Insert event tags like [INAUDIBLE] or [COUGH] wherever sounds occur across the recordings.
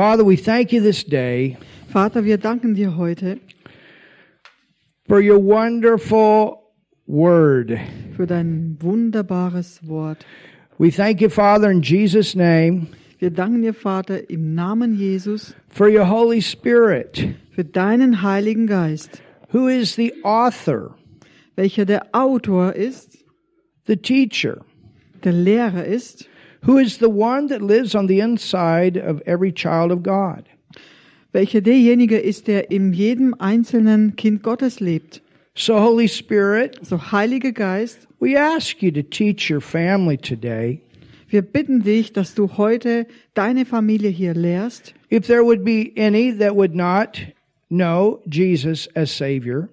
Father, we thank you this day Vater, wir danken dir heute for your wonderful word. für dein wunderbares Wort. We thank you, Father, in Jesus' name, Wir danken dir, Vater, im Namen Jesus for your Holy Spirit, für deinen Heiligen Geist, who is the author, welcher der Autor ist, the teacher, der Lehrer ist, who is the one that lives on the inside of every child of God. welcher derjenige ist, der in jedem einzelnen Kind Gottes lebt. So, Holy Spirit, So, Heiliger Geist, we ask you to teach your family today. wir bitten dich, dass du heute deine Familie hier lehrst. If there would be any that would not know Jesus as Savior,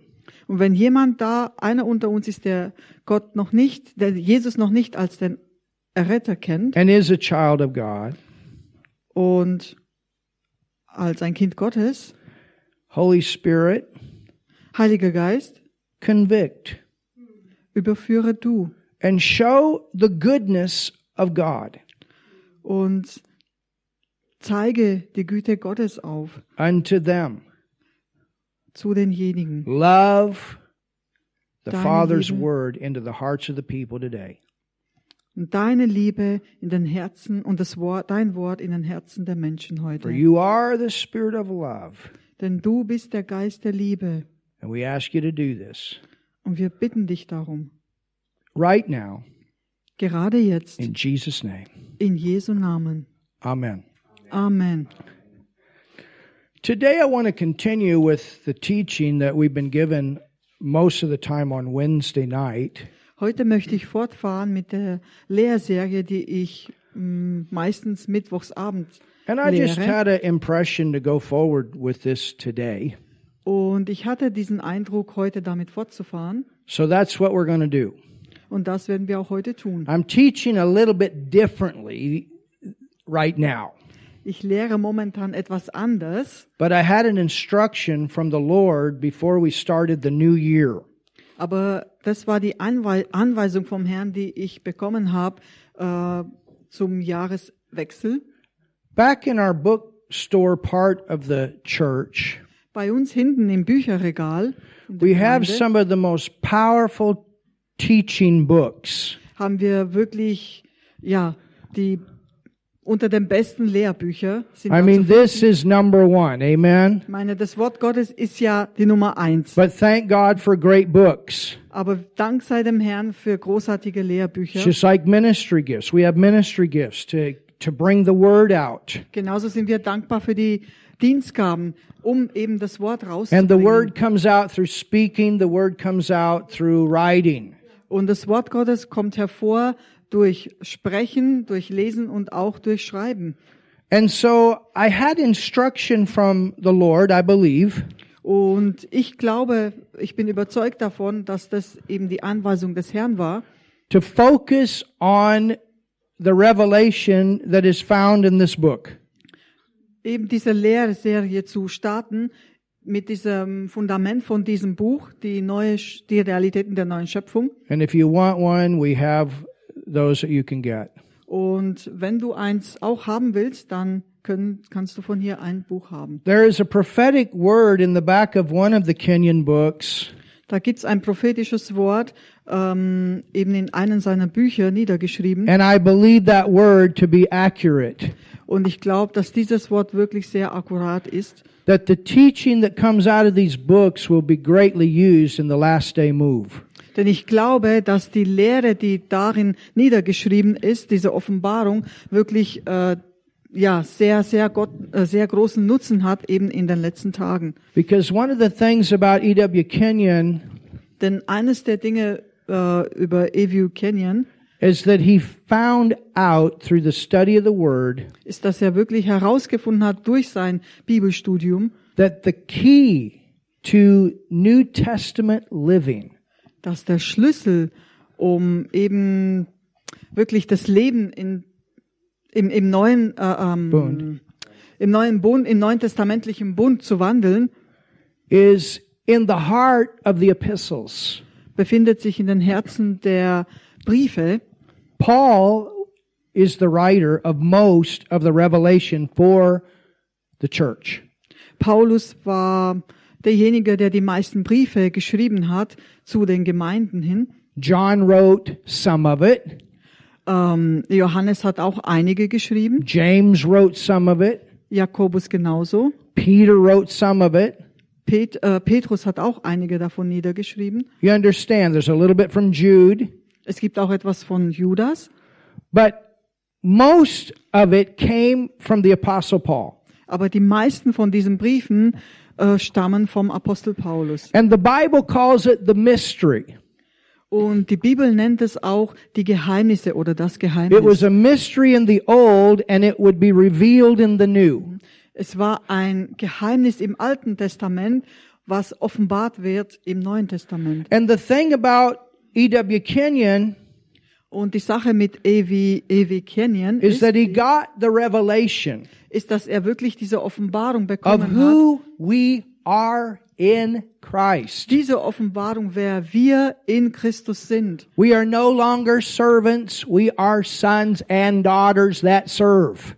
Und wenn jemand da, einer unter uns ist, der Gott noch nicht, der Jesus noch nicht als den Erretter kennt and is a child of God, und als ein Kind Gottes, Holy Spirit, Heiliger Geist, convict überführe du and show the goodness of God und zeige die Güte Gottes auf unto them. zu denjenigen. Love the Father's Liebe. word into the hearts of the people today. Und deine Liebe in den Herzen und das Wort, dein Wort in den Herzen der Menschen For heute. you are the Spirit of love. Denn du bist der Geist der Liebe. And we ask you to do this Und wir bitten dich darum, right now gerade jetzt, in Jesus' name. in Jesu Namen. Amen. Amen. Today I want to continue with the teaching that we've been given most of the time on Wednesday night. Heute möchte ich fortfahren mit der Lehrserie, die ich mm, meistens mittwochsabend And I just lehre. had an impression to go forward with this today. Und ich hatte diesen Eindruck, heute damit fortzufahren. So that's what we're going to do. Und das werden wir auch heute tun. I'm teaching a little bit differently right now. Ich lehre momentan etwas anders, But I had an instruction from the Lord before we started the new year. Aber das war die Anwei Anweisung vom Herrn, die ich bekommen habe äh, zum Jahreswechsel. Back in our bookstore part of the church, Bei uns hinten im Bücherregal we have some of the most powerful teaching books. haben wir wirklich, ja, die unter den besten Lehrbücher sind I mean, this is number one. Amen. Ich meine, das Wort Gottes ist ja die Nummer eins. But thank God for great books. Aber Dank sei dem Herrn für großartige Lehrbücher. just like ministry gifts. We have ministry gifts to, to bring the word out. Genauso sind wir dankbar für die Dienstgaben, um eben das Wort And the rauszubringen. word comes out through speaking, the word comes out through writing. Und das Wort Gottes kommt hervor durch Sprechen, durch Lesen und auch durch Schreiben. And so I had instruction from the Lord, I believe, Und ich glaube, ich bin überzeugt davon, dass das eben die Anweisung des Herrn war, to focus on the revelation that is found in this book. eben diese Lehrserie zu starten mit diesem Fundament von diesem Buch, die neue, die Realitäten der neuen Schöpfung. And if you want one, we have those that you can get. Und wenn du eins auch haben willst, dann können, kannst du von hier ein Buch haben. There is a prophetic word in the back of one of the Kenyan books Da gibt's ein prophetisches Wort, ähm, eben in einem seiner Bücher niedergeschrieben. And I believe that word to be accurate. Und ich glaube, dass dieses Wort wirklich sehr akkurat ist. That the teaching that comes out of these books will be greatly used in the last day move. Denn ich glaube, dass die Lehre, die darin niedergeschrieben ist, diese Offenbarung, wirklich äh, ja sehr, sehr, Gott, äh, sehr großen Nutzen hat eben in den letzten Tagen. Because one of the things about E.W. Kenyon Denn eines der Dinge äh, über E.W. Kenyon is that he found out through the study of the word ist, dass er wirklich herausgefunden hat durch sein Bibelstudium, that the key to New Testament living dass der Schlüssel, um eben wirklich das Leben in, im, im neuen äh, ähm, Bund. im neuen Bund, im neuen testamentlichen Bund zu wandeln, is in the heart of the epistles. befindet sich in den Herzen der Briefe. Paul is the writer of most of the revelation for the church. Paulus war derjenige, der die meisten Briefe geschrieben hat zu den Gemeinden hin. John wrote some of it. Ähm, Johannes hat auch einige geschrieben, James wrote some of it. Jakobus genauso. Peter wrote some of it. Pet, äh, Petrus hat auch einige davon niedergeschrieben. You understand, there's a little bit from Jude, Es gibt auch etwas von Judas, but most of it came from the Apostle Paul. aber die meisten von diesen Briefen äh, stammen vom Apostel Paulus. And the Bible calls it the mystery. Und die Bibel nennt es auch die Geheimnisse oder das It Geheimnis. was a mystery in the old and it would be revealed in the new. Es war ein Geheimnis im Alten Testament, was offenbart wird im Neuen Testament. And the thing about E.W. Kenyon Und die Sache mit Evi, Evi Kenyon is ist, that he got the revelation ist, dass er wirklich diese Offenbarung of bekommen hat. who we are in Christ. Diese Offenbarung, wer wir in Christus sind. We are no longer servants, we are sons and daughters that serve.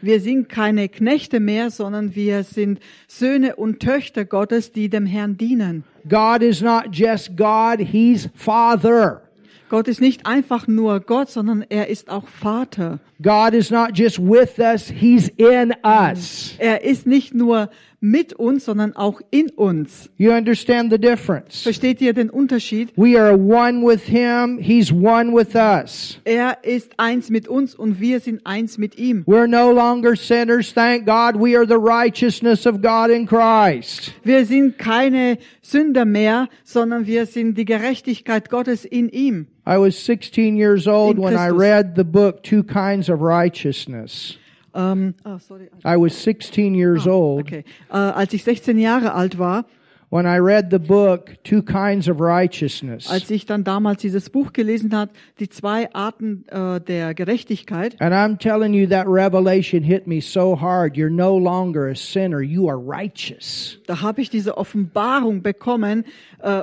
Wir sind keine Knechte mehr, sondern wir sind Söhne und Töchter Gottes, die dem Herrn dienen. God is not just God, He's Father. Gott ist nicht einfach nur Gott, sondern er ist auch Vater. God is not just with us, He's in us. Er ist nicht nur mit uns, sondern auch in uns. You understand the difference? Versteht ihr den Unterschied? We are one with Him, He's one with us. Er ist eins mit uns und wir sind eins mit ihm. We're no longer sinners, thank God. We are the righteousness of God in Christ. Wir sind keine Sünder mehr, sondern wir sind die Gerechtigkeit Gottes in ihm. I was 16 years old when I read the book Two Kinds of Righteousness. Ähm, oh, sorry. I was 16 years old Okay. Äh, als ich 16 Jahre alt war, when I read the book Two Kinds of Righteousness. als ich dann damals dieses Buch gelesen hat, die zwei Arten äh, der Gerechtigkeit. And I'm telling you, that revelation hit me so hard. You're no longer a sinner, you are righteous. Da habe ich diese Offenbarung bekommen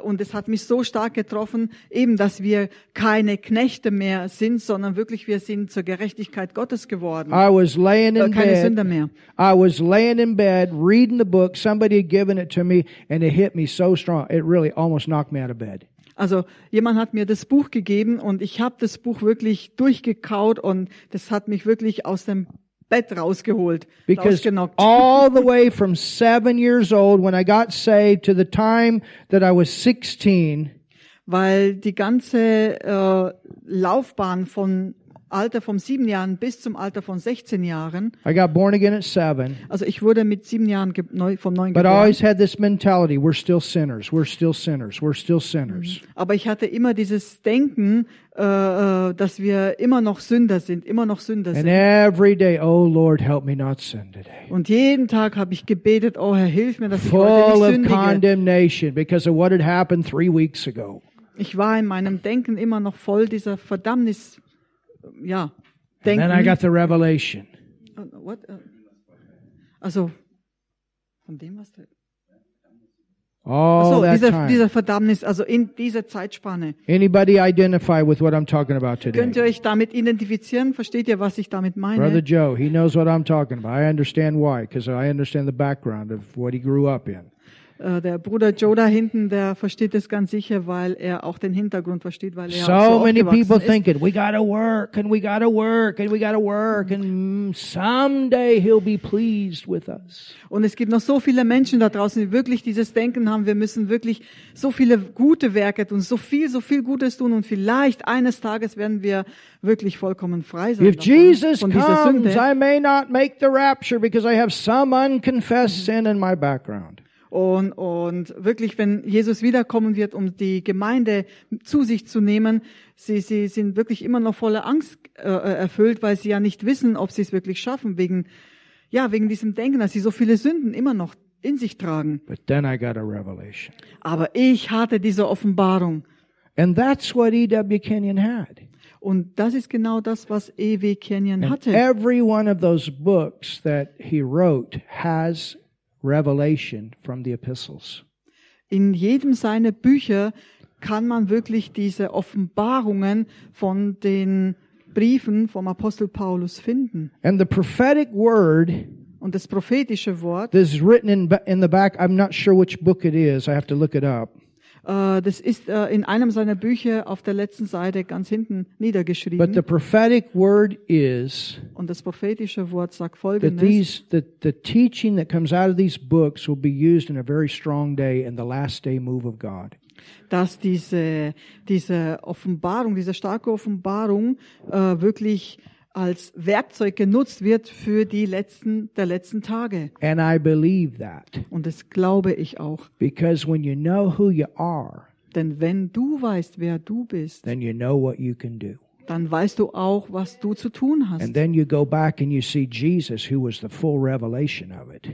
und es hat mich so stark getroffen, eben, dass wir keine Knechte mehr sind, sondern wirklich wir sind zur Gerechtigkeit Gottes geworden. I was laying Äh, in keine Sünder bed. mehr. I was laying in bed reading the book. Somebody had given it to me and it hit me so strong. It really almost knocked me out of bed. Also jemand hat mir das Buch gegeben und ich habe das Buch wirklich durchgekaut und das hat mich wirklich aus dem Bett rausgeholt, Because rausgenockt. all the [LAUGHS] way from seven years old when I got saved to the time that I was 16, Weil die ganze äh, Laufbahn von Alter von sieben Jahren bis zum Alter von 16 Jahren, I got born again at seven. also ich wurde mit sieben Jahren neu, vom Neuen But I geboren. always had this mentality we're still sinners, we're still sinners, we're still sinners. Aber ich hatte immer dieses Denken, äh, äh, dass wir immer noch Sünder sind, immer noch Sünder And sind. every day, oh Lord, help me not sin today. Und jeden Tag habe ich gebetet, oh Herr, hilf mir, dass ich Full heute of nicht sündige. condemnation because of what had happened three weeks ago. Ich war in meinem Denken immer noch voll dieser Verdammnis, ja, And then I got the revelation. Uh, what? Uh, Also, von dem was du... All So, that dieser, time. dieser Verdammnis, also in dieser Zeitspanne. Anybody identify with what I'm talking about today? Könnt ihr euch damit identifizieren? Versteht ihr, was ich damit Brother meine? Joe, he knows what I'm talking about. I understand why, because I understand the background of what he grew up in. Äh, der Bruder Joe da hinten, der versteht es ganz sicher, weil er auch den Hintergrund versteht, weil er auch So so many people ist. thinking, we gotta work and we gotta work and we gotta work and someday he'll be pleased with us. Und es gibt noch so viele Menschen da draußen, die wirklich dieses Denken haben, wir müssen wirklich so viele gute Werke tun, so viel, so viel Gutes tun und vielleicht eines Tages werden wir wirklich vollkommen frei sein If davon, Jesus von comes, Sünde. I may not make the rapture because I have some unconfessed sin in my background. Und, und wirklich, wenn Jesus wiederkommen wird, um die Gemeinde zu sich zu nehmen, sie, sie sind wirklich immer noch voller Angst äh, erfüllt, weil sie ja nicht wissen, ob sie es wirklich schaffen, wegen, ja, wegen diesem Denken, dass sie so viele Sünden immer noch in sich tragen. But then I got a revelation. Aber ich hatte diese Offenbarung. And that's what E.W. Kenyon had. Und das ist genau das, was E.W. Kenyon And hatte. every one of those books that he wrote has revelation from the epistles. In jedem seiner Bücher kann man wirklich diese Offenbarungen von den Briefen vom Apostel Paulus finden. And the prophetic word Und das prophetische Wort, this is written in, in the back. I'm not sure which book it is. I have to look it up. Äh, das ist äh, in einem seiner Bücher auf der letzten Seite ganz hinten But the niedergeschrieben. prophetic word is Und das prophetische Wort sagt that folgendes. these that the teaching that comes out of these books will be used in a very strong day in the last day move of God. dass diese, diese Offenbarung, diese starke Offenbarung äh, wirklich als Werkzeug genutzt wird für die letzten, der letzten Tage. And I believe that Und das glaube ich auch. because when you know who you are, Denn wenn du weißt, wer du bist, then you know what you can do. dann weißt du auch, was du zu tun hast. And then you go back and you see Jesus, who was the full revelation of it.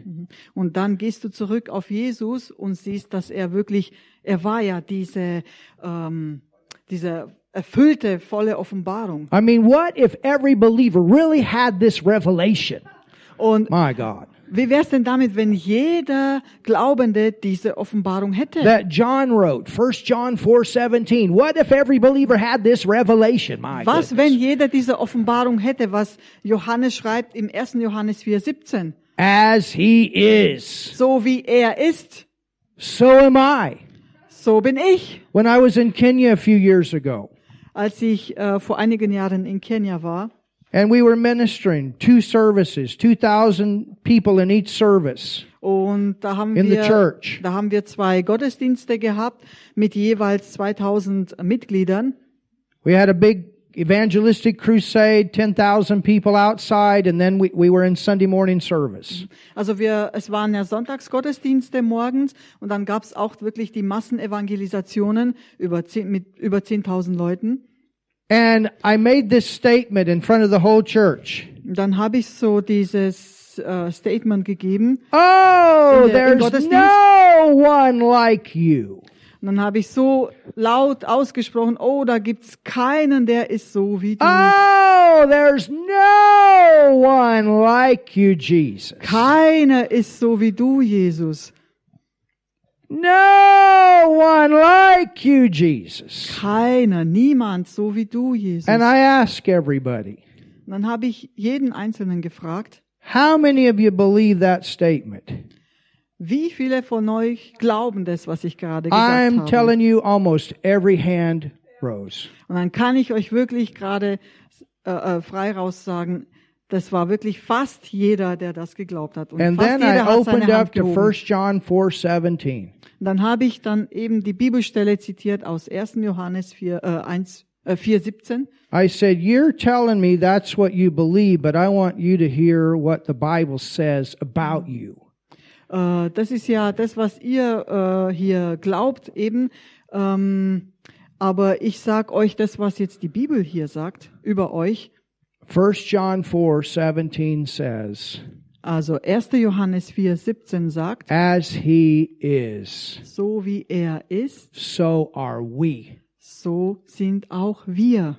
Und dann gehst du zurück auf Jesus und siehst, dass er wirklich, er war ja diese, ähm, diese erfüllte, volle Offenbarung. I mean, what if every believer really had this revelation? Und My God. Wie wär's denn damit, wenn jeder Glaubende diese Offenbarung hätte? That John wrote, 1 John 4 17. What if every believer had this revelation? My Was, goodness. wenn jeder diese Offenbarung hätte, was Johannes schreibt im 1. Johannes 4,17? As he is, So wie er ist, so am I. so bin ich. When I was in Kenya a few years ago, Als ich äh, vor einigen Jahren in Kenia war and we were ministering two services, 2,000 people in each service. und da haben In the wir, church. da haben wir zwei Gottesdienste gehabt mit jeweils 2000 Mitgliedern. We had a big evangelistic crusade, 10,000 people outside, and then we, we were in Sunday morning service. Also wir, es waren ja Sonntagsgottesdienste morgens und dann gab es auch wirklich die Massenevangelisationen über zehn, mit über 10.000 Leuten. And I made this statement in front of the whole church. Und dann habe ich so dieses äh, Statement gegeben Oh, In der- there's no one like you. Und dann habe ich so laut ausgesprochen, oh, da gibt's keinen, der ist so wie du. Oh, there's no one like you, Jesus. Keiner ist so wie du, Jesus. No one like you, Jesus. Keiner, niemand so wie du, Jesus. And I ask everybody, Und dann habe ich jeden Einzelnen gefragt, how many of you believe that statement? Wie viele von euch glauben das, was ich gerade gesagt I'm habe? telling you, almost every hand rose. Und dann kann ich euch wirklich gerade äh, äh, frei raus sagen, das war wirklich fast jeder, der das geglaubt hat. Und And fast then I jeder hat opened seine up Hand to gehoben. 1 John 4 17. Und dann habe ich dann eben die Bibelstelle zitiert aus 1. Johannes 4, äh, 1, äh, 4 17. I said, You're telling me that's what you believe, but I want you to hear what the Bible says about you. Äh, das ist ja das, was ihr äh, hier glaubt eben. Ähm, aber ich sag euch das, was jetzt die Bibel hier sagt über euch. 1 John 4 17 says, Also 1. Johannes 4 17 sagt, As he is, so wie er ist, so are we so sind auch wir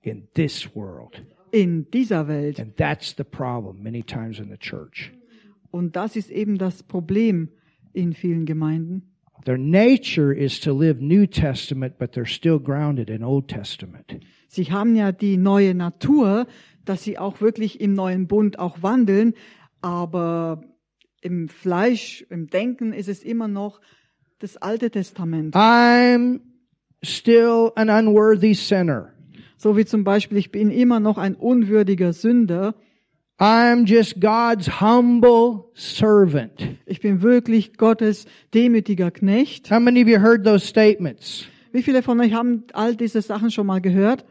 in this world. in dieser Welt. And that's the problem many times in the church. Und das ist eben das Problem in vielen Gemeinden. Their nature is to live New Testament, but they're still grounded in Old Testament. Sie haben ja die neue Natur, dass sie auch wirklich im neuen Bund auch wandeln, aber im Fleisch, im Denken ist es immer noch das Alte Testament. I'm still an unworthy sinner. So wie zum Beispiel, ich bin immer noch ein unwürdiger Sünder. I'm just God's humble servant. Ich bin wirklich Gottes demütiger Knecht. How many of you heard those statements? Wie viele von euch haben all diese Sachen schon mal gehört?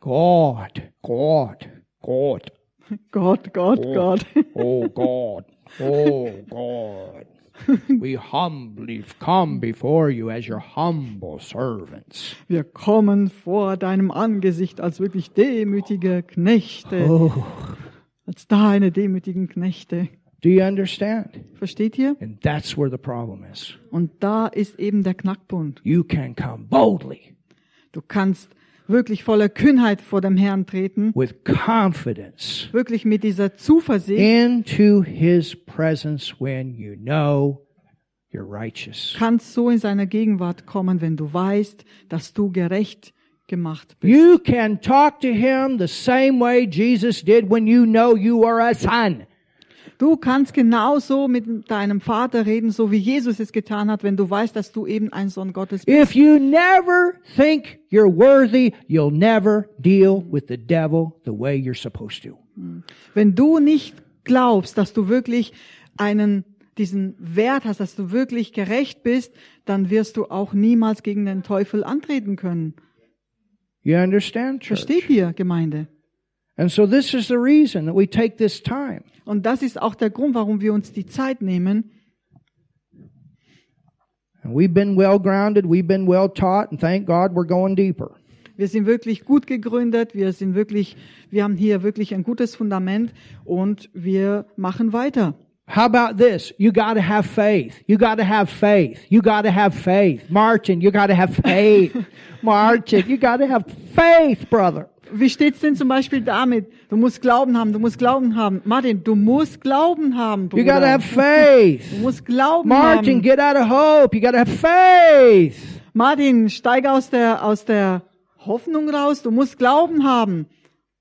God, God, God, [LAUGHS] Gott, Gott, Gott. oh God, oh God. [LAUGHS] We humbly come before you as your humble servants. Wir kommen vor deinem Angesicht als wirklich demütige Knechte, Oh, als deine demütigen Knechte. do you understand? Versteht ihr? And that's where the problem is. Und da ist eben der Knackpunkt. You can come boldly Du kannst wirklich voller Kühnheit vor dem Herrn treten, with confidence wirklich mit dieser Zuversicht, into his presence when you know you're righteous. kannst so in seine Gegenwart kommen, wenn du weißt, dass du gerecht gemacht bist. You can talk to him the same way Jesus did when you know you are a son. Du kannst genauso mit deinem Vater reden, so wie Jesus es getan hat, wenn du weißt, dass du eben ein Sohn Gottes bist. If you never think you're worthy, you'll never deal with the devil the way you're supposed to. Wenn du nicht glaubst, dass du wirklich einen diesen Wert hast, dass du wirklich gerecht bist, dann wirst du auch niemals gegen den Teufel antreten können. You understand, church? Versteht ihr, Gemeinde? And so this is the reason that we take this time. Und das ist auch der Grund, warum wir uns die Zeit nehmen. And we've been well grounded, we've been well taught, and thank God we're going deeper. Wir sind wirklich gut gegründet, wir sind wirklich, wir haben hier wirklich ein gutes Fundament und wir machen weiter. How about this? You gotta have faith. You gotta have faith. You gotta have faith. Martin, you gotta have faith. [LAUGHS] Martin, you gotta have faith, brother. Wie steht's denn zum Beispiel damit? Du musst Glauben haben, du musst Glauben haben. Martin, du musst Glauben haben, You gotta Bruder. have faith. Du musst Glauben Martin, haben. get out of hope. You gotta have faith. Martin, steig aus der, aus der Hoffnung raus. Du musst Glauben haben.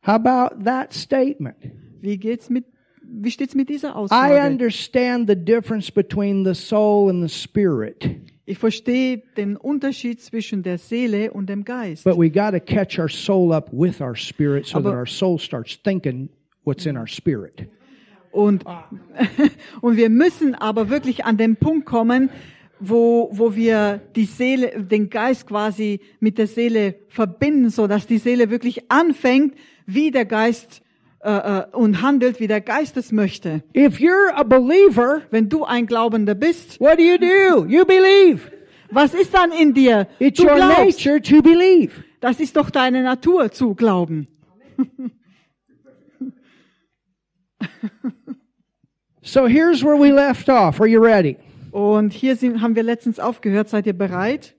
How about that statement? Wie geht's mit, wie steht's mit dieser I Aussage? understand the difference between the soul and the spirit, Ich verstehe den Unterschied zwischen der Seele und dem Geist. but we gotta catch our soul up with our spirit so that Aber- our soul starts thinking what's in our spirit. Und, [LAUGHS] und wir müssen aber wirklich an den Punkt kommen, wo, wo wir die Seele, den Geist quasi mit der Seele verbinden, so dass die Seele wirklich anfängt, wie der Geist äh, äh, und handelt, wie der Geist es möchte. If you're a believer, Wenn du ein Glaubender bist, what do you do? You believe. was ist dann in dir? It's Du your glaubst. nature to believe. Das ist doch deine Natur zu glauben. [LAUGHS] So here's where we left off. Are you ready? Und hier sind, haben wir letztens aufgehört. Seid ihr bereit?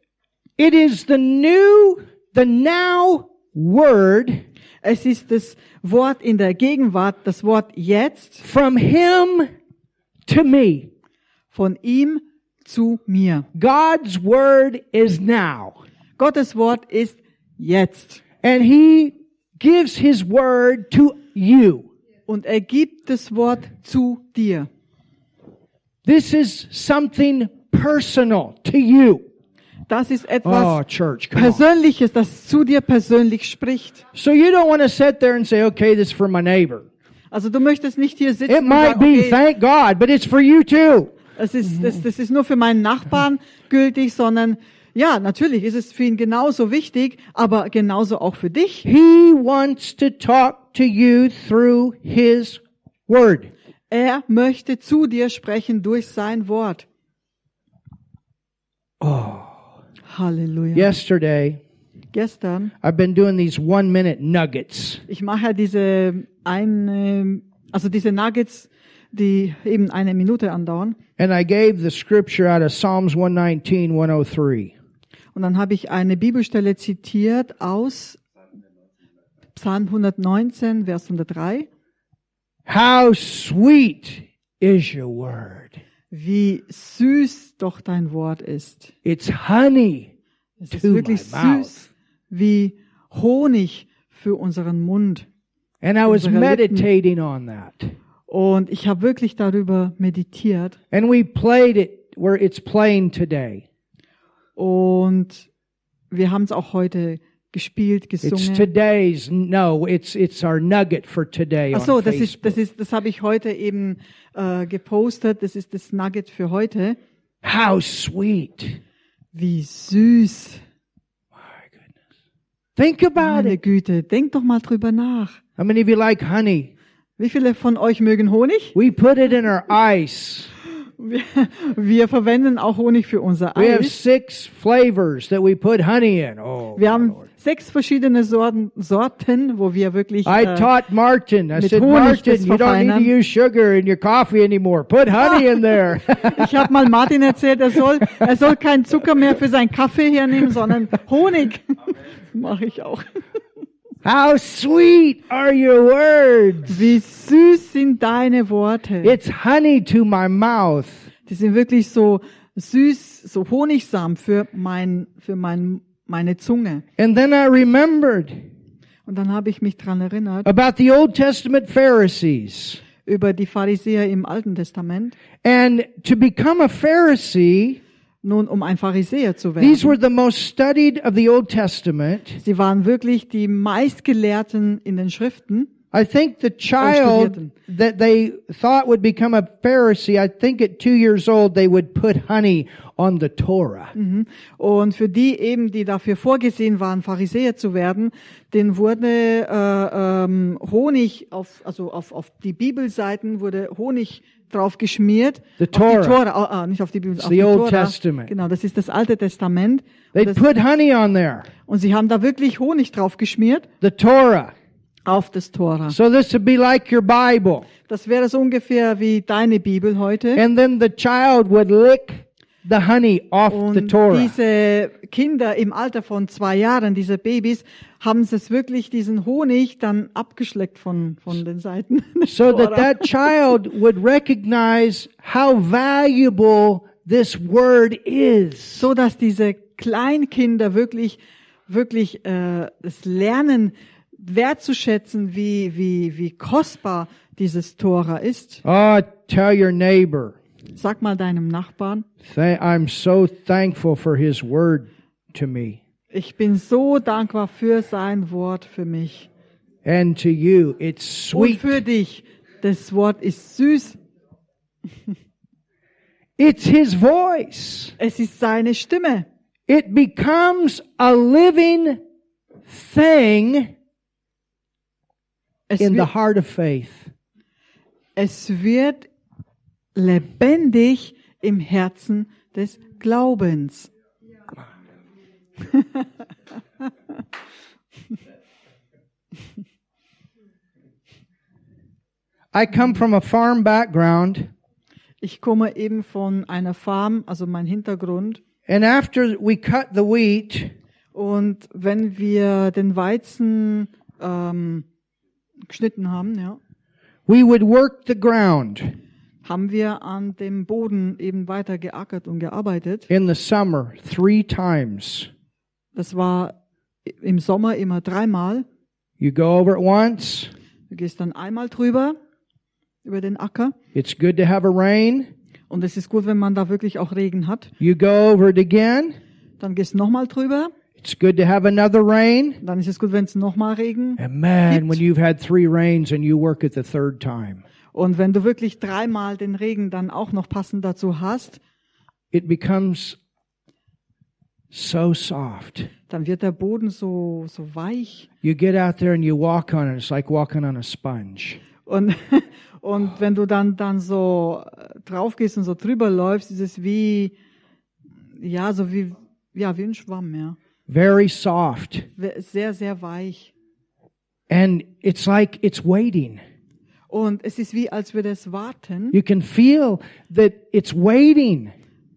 It is the new, the now word Es ist das Wort in der Gegenwart, das Wort jetzt from him to me. von ihm zu mir. God's word is now. Gottes Wort ist jetzt. And he gives his word to you. Und er gibt das Wort zu dir. This is something personal to you. Das ist Oh, etwas church, come on. Persönliches, das zu dir persönlich spricht. So you don't want to sit there and say, okay, this is for my neighbor. Also du möchtest nicht hier sitzen It und might sagen, be, okay, thank God, but it's for you too. es ist, das, das ist nur für meinen Nachbarn gültig, sondern ja, natürlich ist es für ihn genauso wichtig, aber genauso auch für dich. He wants to talk to you through his word. Er möchte zu dir sprechen durch sein Wort. Oh. Halleluja. Yesterday, Gestern, I've been doing these one minute nuggets. ich mache diese eine, also diese Nuggets, die eben eine Minute andauern. And I gave the scripture out of Psalms 119, 103. Und dann habe ich eine Bibelstelle zitiert aus Psalm 119, Vers 103. How sweet is your word. Wie süß doch dein Wort ist. It's honey Es ist to wirklich my mouth. süß wie Honig für unseren Mund. And I was Lippen. meditating on that. Und ich habe wirklich darüber meditiert. And we played it where it's playing today. Und wir haben es auch heute gespielt, It's gesungen. today's no, it's it's our nugget for today Ach so, das ist, Facebook. das ist, das habe ich heute eben äh, gepostet. Das ist das Nugget für heute. How sweet. Wie süß. My goodness. Think about Meine it. Güte, denk doch mal drüber nach. How many of you like honey? Wie viele von euch mögen Honig? We put it in our ice. Wir, wir verwenden auch Honig für unser We have Eis. six flavors that we put honey in. Oh, Wir haben sechs verschiedene Sorten, Sorten, wo wir wirklich I äh, taught Martin. I mit said, Honig Martin, das you don't need to verfeinern." use sugar in your coffee anymore. Put honey in there. [LAUGHS] Ich habe mal Martin erzählt, er soll, er soll keinen Zucker mehr für seinen Kaffee hernehmen, sondern Honig. Mache ich auch. How sweet are your words? Wie süß sind deine Worte. It's honey to my mouth. Die sind wirklich so süß, so Honigsamen für mein, für meinen meine Zunge. And then I remembered Und dann habe ich mich dran erinnert about the Old Testament Pharisees. über die Pharisäer im Alten Testament. And to become a Pharisee, Nun, um ein Pharisäer zu these werden. were the most studied of the Old Testament. Sie waren wirklich die meistgelehrten in den Schriften. I think the child that they thought would become a Pharisee, I think at two years old they would put honey on the Torah. Und für die eben, die dafür vorgesehen waren, Pharisäer zu werden, denen wurde äh, ähm, Honig auf, also auf, auf die Bibelseiten wurde Honig drauf geschmiert. The Auf Torah. die Tora, ah, ah, nicht auf die Bibel, auf the die Old Tora. Testament. Genau, das ist das Alte Testament. Das, put honey on there, und sie haben da wirklich Honig drauf geschmiert the Torah. auf das Tora. So this would be like your Bible. Das wäre so ungefähr wie deine Bibel heute. And then the child would lick the honey off the Und Torah. diese Kinder im Alter von zwei Jahren, diese Babys, haben es wirklich diesen Honig dann abgeschleckt von, von den Seiten. [LAUGHS] So that that child would recognize how valuable this word is. so dass diese Kleinkinder wirklich, wirklich äh, das Lernen wertzuschätzen, wie, wie, wie kostbar dieses Tora ist. Oh, tell your neighbor, Sag mal deinem Nachbarn, I'm so thankful for his word to me. ich bin so dankbar für sein Wort für mich. And to you, it's Und sweet. für dich. Das Wort ist süß. [LAUGHS] It's his voice. Es ist seine Stimme. It becomes a living thing Es in the wird, heart of faith. es wird lebendig im Herzen des Glaubens. I come from a farm background, Ich komme eben von einer Farm, also mein Hintergrund. and after we cut the wheat, Und wenn wir den Weizen ähm, geschnitten haben, ja, we would work the ground haben wir an dem Boden eben weiter geackert und gearbeitet. in the summer three times. Das war im Sommer immer dreimal. You go over it once. Du gehst dann einmal drüber über den Acker. It's good to have a rain. Und es ist gut, wenn man da wirklich auch Regen hat. You go over it again. Dann gehst du nochmal drüber. It's good to have another rain. Dann ist es gut, wenn es nochmal Regen. And man, Gibt. when you've had three rains and you work it the third time, Und wenn du wirklich dreimal den Regen dann auch noch passend dazu hast, it becomes so soft. dann wird der Boden so, so weich. You get out there and you walk on it. It's like walking on a sponge. Und, [LAUGHS] und wenn du dann, dann so äh, drauf gehst und so drüber läufst, ist es wie, ja, so wie, ja, wie ein Schwamm, ja. Very soft. Sehr, sehr weich. And it's like it's waiting. Und es ist wie, als würde es warten. You can feel that it's waiting.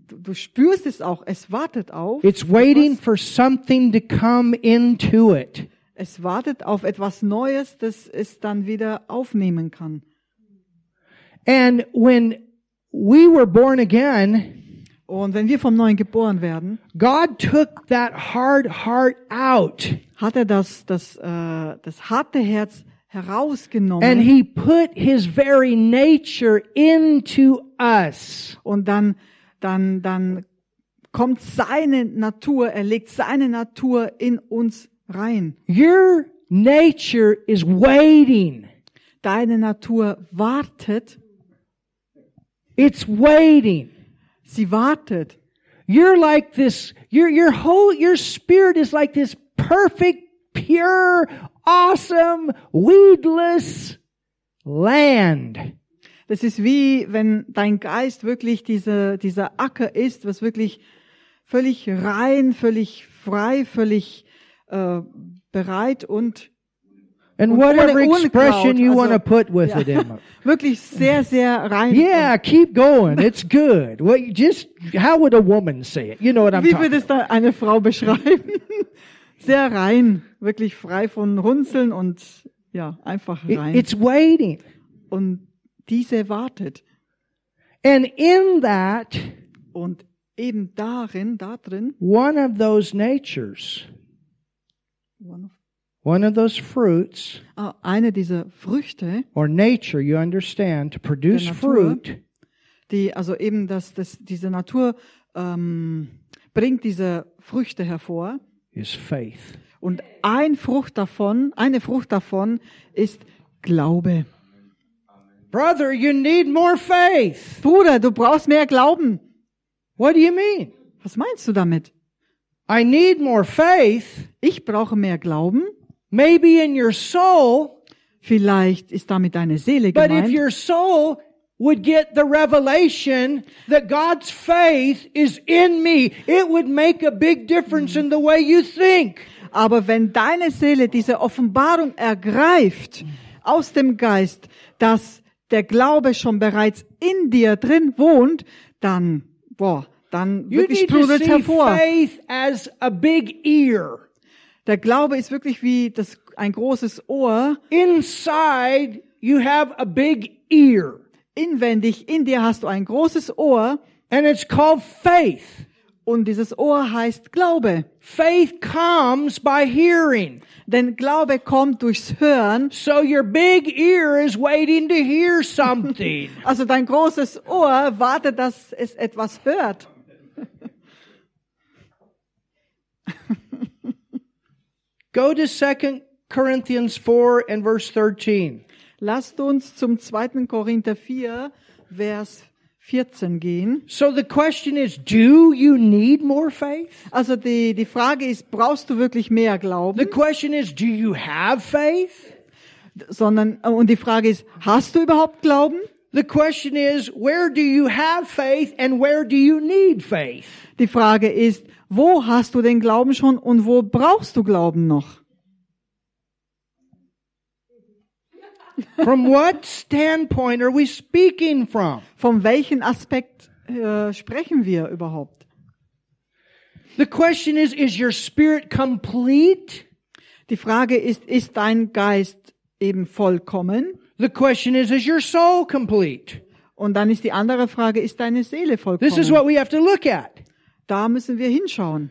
Du, du spürst es auch, es wartet auf. It's waiting etwas. for something to come into it. Es wartet auf etwas Neues, das es dann wieder aufnehmen kann. And when we were born again, Und wenn wir vom Neuen geboren werden, God took that hard heart out hat er das, das, äh, das harte Herz herausgenommen and he put his very nature into us. und dann, dann, dann kommt seine Natur, er legt seine Natur in uns rein. Your nature is waiting. Deine Natur wartet, It's waiting. sie wartet. You're like this, your, your whole, your spirit is like this perfect, pure, awesome, weedless land. Das ist wie, wenn dein Geist wirklich diese, dieser Acker ist, was wirklich völlig rein, völlig frei, völlig äh, bereit und And whatever expression you also- want to put with it, Emma. [LAUGHS] wirklich sehr, sehr rein. Yeah, keep going. It's good. Well, just, how would a woman say it? You know what I'm Wie talking würde es da eine Frau beschreiben? [LAUGHS] Sehr rein, wirklich frei von Runzeln und ja, einfach rein. It's waiting. und diese wartet. And in that, Und eben darin, da drin, one of those natures, one of those fruits, ah, eine dieser Früchte, or nature, you understand, to produce Natur. fruit die also eben das, das diese Natur ähm, bringt diese Früchte hervor. Is faith. Und ein Frucht davon, eine Frucht davon ist Glaube. Brother, you need more faith. Bruder, du brauchst mehr Glauben. What do you mean? Was meinst du damit? I need more faith. Ich brauche mehr Glauben. Maybe in your soul, Vielleicht ist damit deine Seele but if gemeint. your soul would get the revelation that God's faith is in me, it would make a big difference in the way you think. Aber wenn deine Seele diese Offenbarung ergreift aus dem Geist, dass der Glaube schon bereits in dir drin wohnt, dann, boah, dann wirklich sprudelt hervor. faith as a big ear. Der Glaube ist wirklich wie das, ein großes Ohr. Inside, you have a big ear. Inwendig in dir hast du ein großes Ohr And it's called faith. und dieses Ohr heißt Glaube. Faith comes by hearing. Denn Glaube kommt durchs Hören. So your big ear is waiting to hear something. [LAUGHS] Also dein großes Ohr wartet, dass es etwas hört. Go to 2 Corinthians 4 and verse 13. Lasst uns zum 2. Korinther 4, Vers 14 gehen. So the question is, do you need more faith? Also die, die Frage ist, brauchst du wirklich mehr The Glauben? question is, do you have faith? Sondern, äh, und die Frage ist, hast du überhaupt Glauben? The question is, where do you have faith and where do you need faith? Die Frage ist, wo hast du den Glauben schon und wo brauchst du Glauben noch? From what standpoint are we speaking from? Von welchem Aspekt äh, sprechen wir überhaupt? The question is, is your spirit complete? Die Frage ist, ist dein Geist eben vollkommen? The question is, is your soul complete? Und dann ist die andere Frage, ist deine Seele This is vollkommen? what we have to look at. Da müssen wir hinschauen.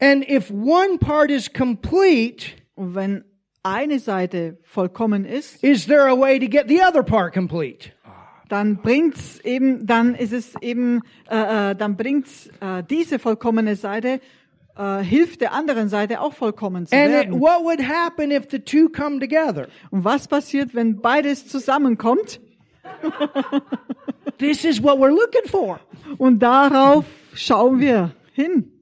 And if one part is complete, Und wenn eine Seite vollkommen ist, is there a way to get the other part complete? dann bringt's eben, dann ist es eben, äh, äh, dann bringt's äh, diese vollkommene Seite äh, hilft der anderen Seite auch vollkommen zu And it, werden. what would happen if the two come together? Und was passiert, wenn beides zusammenkommt? This is what we're looking for. Und darauf schauen wir hin.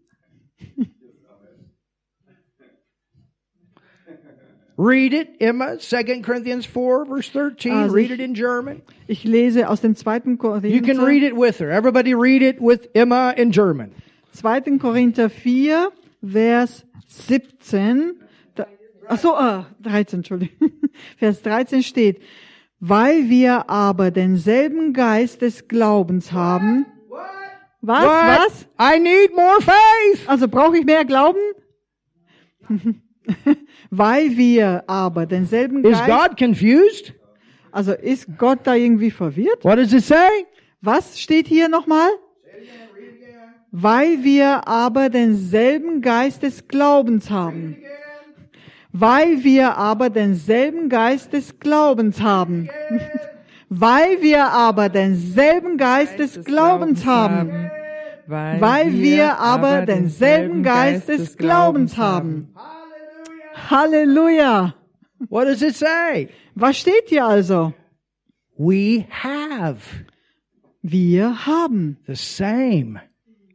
Read it, Emma, 2 Corinthians 4, verse 13. Also read ich- it in German. Ich lese aus dem zweiten You can Korinther, read it with her. Everybody read it with Emma in German. 2. Korinther 4, Vers 17. Da, ach so, äh, 13, Entschuldigung. [LAUGHS] Vers 13 steht, weil wir aber denselben Geist des Glaubens haben. Was? What? Was? I need more faith. Also brauche ich mehr Glauben? [LAUGHS] [LAUGHS] weil wir aber denselben Is Geist, God confused? also ist Gott da irgendwie verwirrt? What does it say? Was steht hier nochmal? Weil wir aber denselben Geist des Glaubens haben. Weil wir aber denselben Geist des Glaubens haben. [LAUGHS] Weil wir aber denselben Geist des Glaubens haben. Weil wir aber denselben Geist des Glaubens haben. Halleluja. What does it say? Was steht hier also? We have Wir haben the same.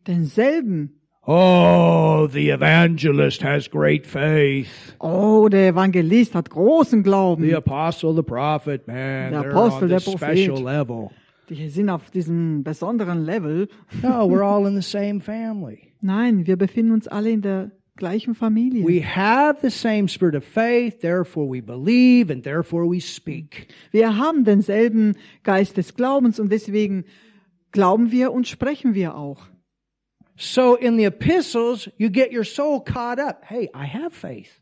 denselben. Oh, the evangelist has great faith. Oh, der Evangelist hat großen Glauben. The apostle, the prophet, man, Der Apostel, on der Prophet. level. Die sind auf diesem besonderen Level. No, we're all in the same family. [LAUGHS] Nein, wir befinden uns alle in der gleichen Familie. We have the same spirit of faith, therefore we believe and therefore we speak. Wir haben denselben Geist des Glaubens und deswegen glauben wir und sprechen wir auch. So in the epistles, you get your soul caught up. Hey, I have faith.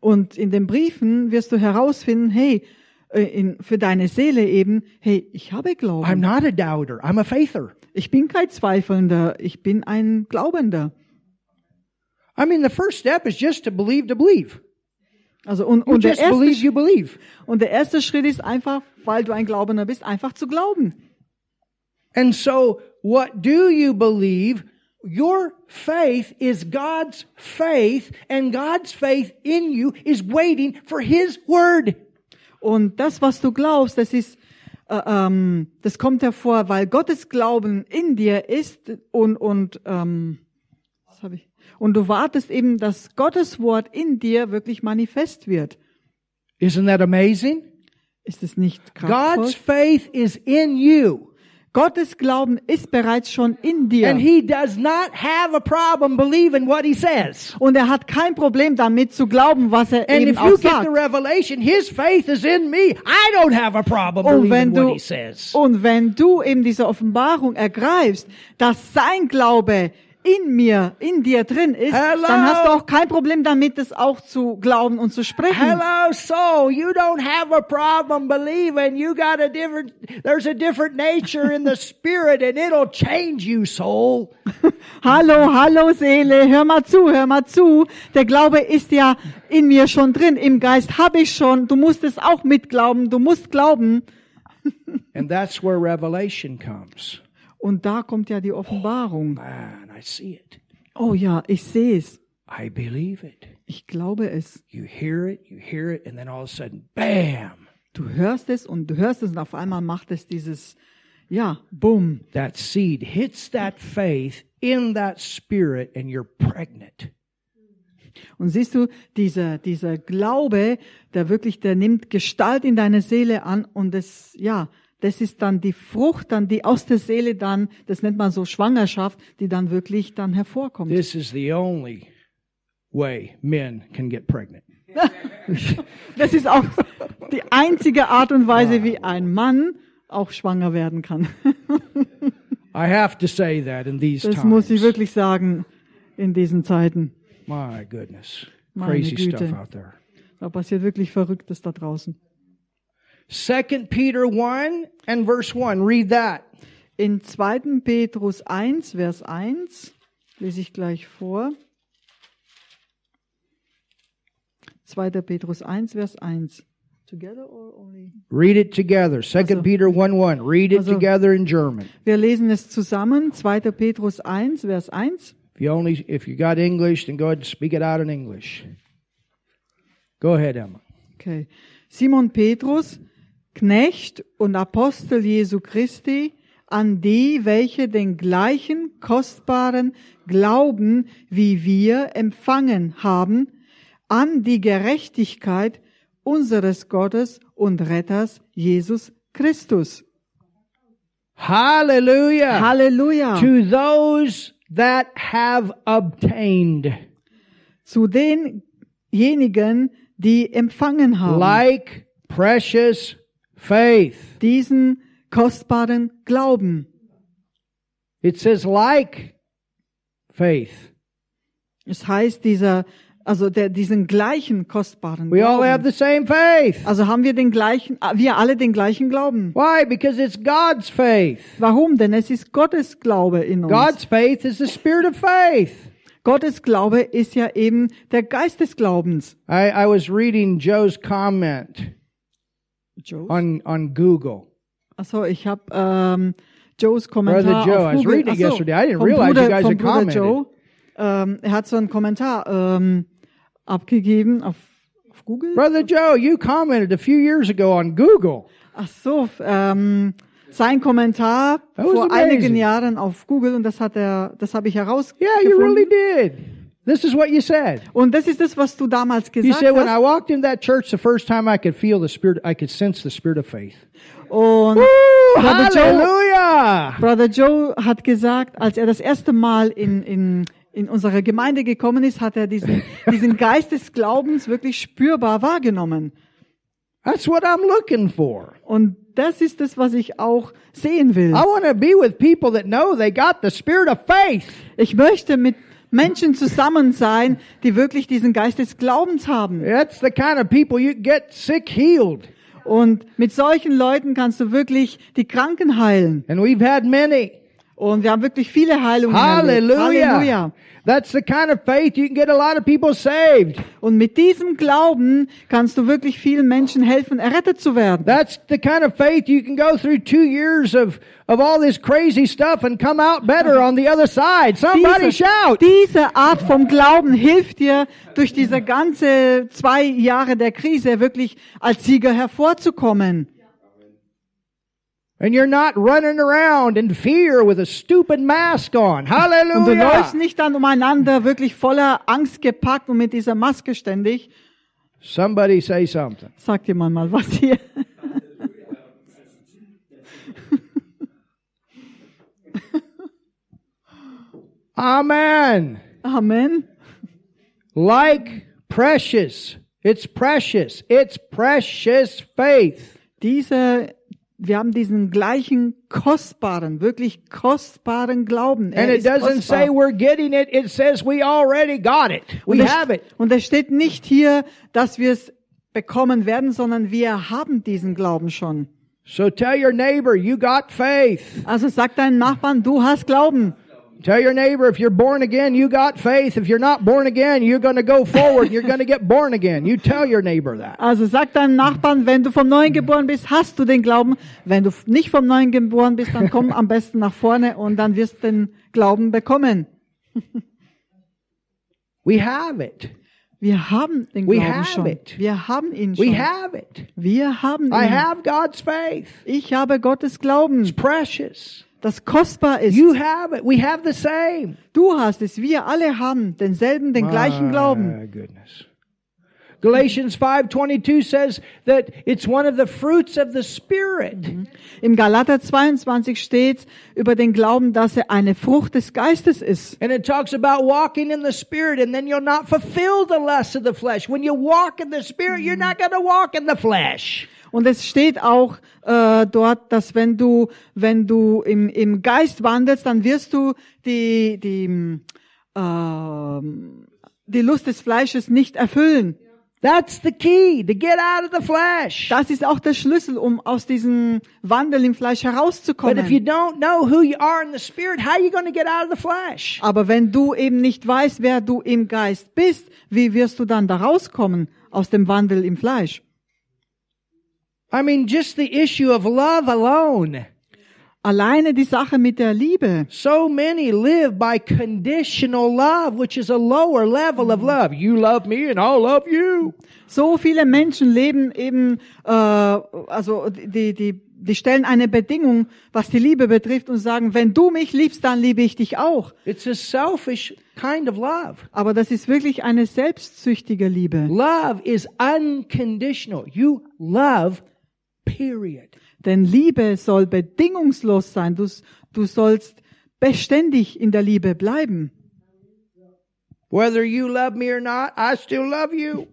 Und in den Briefen wirst du herausfinden, hey, äh, in, für deine Seele eben, hey, ich habe I'm Glauben. not a doubter. I'm a faither. Ich bin kein Zweifelnder, ich bin ein Glaubender. I mean, the first step is just to believe to believe. Also und, und, der believe erste, you believe. und der erste Schritt ist einfach, weil du ein Glaubender bist, einfach zu glauben. And so, what do you believe? Your faith is God's faith, and God's faith in you is waiting for His word. Und das, was du glaubst, das ist, äh, ähm, das kommt hervor, weil Gottes Glauben in dir ist und und ähm, was habe ich? Und du wartest eben, dass Gottes Wort in dir wirklich manifest wird. Isn't that amazing? Ist es nicht kraftvoll? God's faith is in you. Gottes Glauben ist bereits schon in dir. And he does not have a problem believing what he says. Und er hat kein Problem damit zu glauben, was er And eben if auch you get sagt. the revelation, his faith is in me, I don't have a problem Und wenn believing what du, he says. und wenn du eben diese Offenbarung ergreifst, dass sein Glaube in mir, in dir drin ist, Hello? dann hast du auch kein Problem damit, es auch zu glauben und zu sprechen. Hello, soul. You don't have a problem believing. You got a different, there's a different nature in the [LAUGHS] spirit and it'll change you, soul. [LAUGHS] Hallo, hallo Seele, hör mal zu, hör mal zu. Der Glaube ist ja in mir schon drin, im Geist habe ich schon. Du musst es auch mitglauben, du musst glauben. And that's where revelation comes. Und da kommt ja die Offenbarung. Man, I see it. Oh ja, ich sehe es. I believe it. Ich glaube es. You hear it, you hear it, and then all of a sudden, bam, Du hörst es und du hörst es und auf einmal macht es dieses, ja, bumm. that seed hits that faith in that spirit and you're pregnant. Und siehst du, dieser, dieser Glaube, der wirklich, der nimmt Gestalt in deine Seele an und das, ja, das ist dann die Frucht, dann die aus der Seele dann, das nennt man so Schwangerschaft, die dann wirklich dann hervorkommt. This is the only way men can get pregnant. [LAUGHS] Das ist auch die einzige Art und Weise, wie ein Mann auch schwanger werden kann. [LAUGHS] I have to say that in these Das times. muss ich wirklich sagen in diesen Zeiten. My goodness. Meine Crazy Güte. stuff out there. Da passiert wirklich Verrücktes da draußen. 2 Peter 1 and verse 1. Read that. In 2. Petrus 1, Vers 1, lese ich gleich vor. 2. Petrus 1, Vers 1. Together or only? Read it together. 2 Also- Peter 1 1. Read it Also- together in German. Wir lesen es zusammen. 2. Petrus 1, Vers 1. If you only if you got English, then go ahead and speak it out in English. Go ahead, Emma. Okay. Simon Petrus, Knecht und Apostel Jesu Christi, an die, welche den gleichen kostbaren Glauben wie wir empfangen haben, an die Gerechtigkeit unseres Gottes und Retters Jesus Christus. Hallelujah. Halleluja. To those that have obtained, Zu denjenigen, die empfangen haben, like precious faith. diesen kostbaren Glauben. It says like faith. Es heißt dieser, also der, diesen gleichen kostbaren We all have Glauben. the same faith. Also haben wir den gleichen, ah, wir alle den gleichen Glauben. Why? Because it's God's faith. Warum? Denn es ist Gottes Glaube in uns. God's faith is the spirit of faith. Gottes Glaube ist ja eben der Geist des Glaubens. I, I was reading Joe's comment Joe? on, on Google. Achso, ich habe ähm, Joes Kommentar Brother Joe, auf I was Google. reading it Ach so, yesterday. I didn't realize Bruder, you guys had commented. Joe. Ähm, er hat so einen Kommentar ähm, abgegeben auf, auf Google. Brother Joe, you commented a few years ago on Google. Ach so, ähm, sein Kommentar vor amazing. einigen Jahren auf Google und das hat er, das habe ich herausgefunden. Yeah, you really did. This is what you said. Und das ist das, was du damals You gesagt said when I walked in that church the first time, I could feel the spirit. I could sense the spirit of faith. Und Woo! Brother Joe- Hallelujah! Brother Joe hat gesagt, als er das erste Mal in, in, in unsere Gemeinde gekommen ist, hat er diesen, [LAUGHS] diesen Geist des Glaubens wirklich spürbar wahrgenommen. That's what I'm looking for. Und das ist das, was ich auch sehen will. I want to be with people that know they got the spirit of faith. Ich möchte mit Menschen zusammen sein, die wirklich diesen Geist des Glaubens haben. That's the kind of people you get sick healed. Und mit solchen Leuten kannst du wirklich die Kranken heilen. And we've had many. Und wir haben wirklich viele Heilungen erlebt. Hallelujah. Halleluja. That's the kind of faith you can get a lot of people saved. Und mit diesem Glauben kannst du wirklich vielen Menschen helfen, errettet zu werden. That's the kind of faith you can go through two years of, of all this crazy stuff and come out better on the other side. Somebody Diese, shout. diese Art vom Glauben hilft dir, durch diese ganze zwei Jahre der Krise wirklich als Sieger hervorzukommen. And you're not running around in fear with a stupid mask on. Und du Hallelujah. läufst nicht dann umeinander wirklich voller Angst gepackt und mit dieser Maske ständig. Somebody say something. Sagt jemand mal was hier. Amen. Amen. Like precious. It's precious. It's precious faith. Diese, wir haben diesen gleichen kostbaren, wirklich kostbaren Glauben. Er And it doesn't kostbar. say we're getting it. It says we already got it. Und We es- have it. Und es steht nicht hier, dass wir es bekommen werden, sondern wir haben diesen Glauben schon. So tell your neighbor, you got faith. Also sag deinen Nachbarn, du hast Glauben. Tell your neighbor, if you're born again, you got faith. If you're not born again, you're going to go forward. You're going to get born again. You tell your neighbor that. Also sag deinem Nachbarn, wenn du vom Neuen geboren bist, hast du den Glauben. Wenn du nicht vom Neuen geboren bist, dann komm am besten nach vorne und dann wirst du den Glauben bekommen. [LAUGHS] We have it. Wir haben den We Glauben have schon. it. Wir haben ihn We schon. have it. Wir haben I ihn. have God's faith. Ich habe Gottes Glauben, Precious. Das kostbar ist. You have it. We have the same. Du hast es, wir alle haben denselben, den gleichen Glauben. My goodness. Galatians 5:22 says that it's one of the fruits of the spirit. Im Galater 22 steht über den Glauben, dass er eine Frucht des Geistes ist. And it talks about walking in the spirit and then you'll not fulfill the lusts of the flesh. When you walk in the spirit, you're not going to walk in the flesh. Und es steht auch äh, dort, dass wenn du, wenn du im, im Geist wandelst, dann wirst du die, die, ähm, die Lust des Fleisches nicht erfüllen. That's the key to get out of the flesh. Das ist auch der Schlüssel, um aus diesem Wandel im Fleisch But herauszukommen. if you don't know who you are in the spirit, how are you going to get out of the flesh? Aber wenn du eben nicht weißt, wer du im Geist bist, wie wirst du dann da rauskommen aus dem Wandel im Fleisch? I mean, just the issue of love alone. Alleine die Sache mit der Liebe. So many live by conditional love, which is a lower level of love. You love me and I'll love you. So viele Menschen leben eben, äh, also die, die, die stellen eine Bedingung, was die Liebe betrifft und sagen, wenn du mich liebst, dann liebe ich dich auch. It's a selfish kind of love. Aber das ist wirklich eine selbstsüchtige Liebe. Love is unconditional. You love, period. Denn Liebe soll bedingungslos sein. Du, du sollst beständig in der Liebe bleiben. Whether you love me or not, I still love you.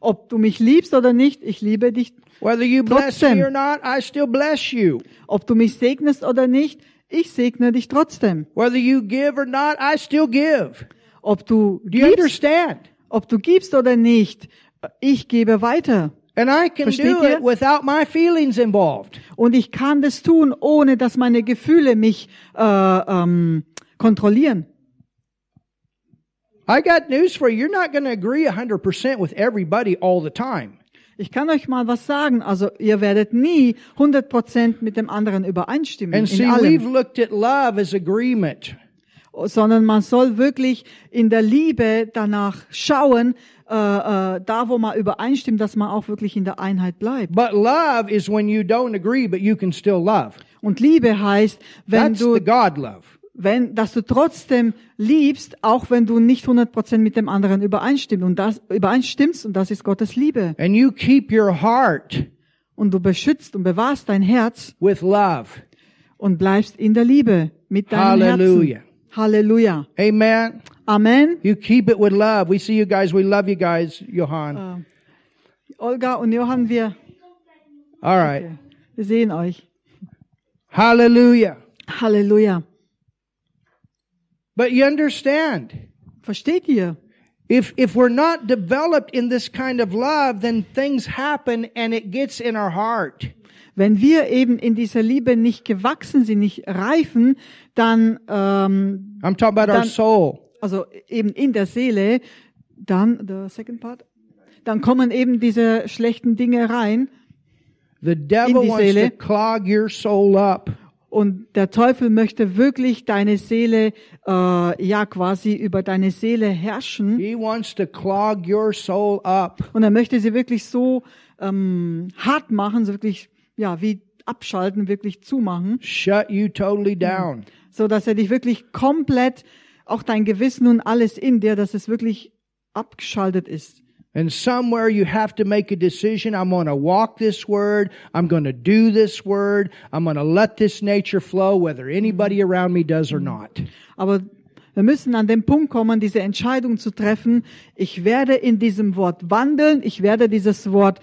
Ob du mich liebst oder nicht, ich liebe dich. Whether you bless Trotzdem. me or not, I still bless you. Ob du mich segnest oder nicht, ich segne dich trotzdem. Whether you give or not, I still give. Ob du Do you gibst, understand? ob du gibst oder nicht, ich gebe weiter. And I can Versteht do it without my feelings involved. Und ich kann das tun, ohne dass meine Gefühle mich äh, ähm, kontrollieren. I got news for you. You're not going to agree 100% with everybody all the time. Ich kann euch mal was sagen. Also ihr werdet nie 100% mit dem anderen übereinstimmen And see, we've looked at love as agreement. sondern man soll wirklich in der Liebe danach schauen, äh, äh, da wo man übereinstimmt, dass man auch wirklich in der Einheit bleibt. But love is when you don't agree, but you can still love. Und Liebe heißt, wenn That's du the God love. wenn, dass du trotzdem liebst, auch wenn du nicht 100% mit dem anderen übereinstimmst. Und das, übereinstimmst, und das ist Gottes Liebe. And you keep your heart Und du beschützt und bewahrst dein Herz with love. und bleibst in der Liebe mit deinem Hallelujah. Herzen. Halleluja. Amen. Amen. You keep it with love. We see you guys. We love you guys, Johann. Uh, Olga und Johann, wir, All right. wir sehen euch. Hallelujah. Halleluja. But you understand, Versteht ihr? If, if we're not developed in this kind of love, then things happen and it gets in our heart. Wenn wir eben in dieser Liebe nicht gewachsen sind, nicht reifen, dann, ähm, I'm talking about our Dann- soul. also eben in der Seele, dann, the second part, dann kommen eben diese schlechten Dinge rein The devil die wants Seele. to clog your soul up. und der Teufel möchte wirklich deine Seele, äh, ja quasi über deine Seele herrschen He wants to clog your soul up. und er möchte sie wirklich so ähm, hart machen, so wirklich, ja, wie abschalten, wirklich zumachen, Shut you totally down. so dass er dich wirklich komplett, auch dein Gewissen und alles in dir, dass es wirklich abgeschaltet ist. And somewhere you have to make a decision. I'm going to walk this word. I'm going to do this word. I'm going to let this nature flow, whether anybody around me does or not. Aber wir müssen an den Punkt kommen, diese Entscheidung zu treffen. Ich werde in diesem Wort wandeln. Ich werde dieses Wort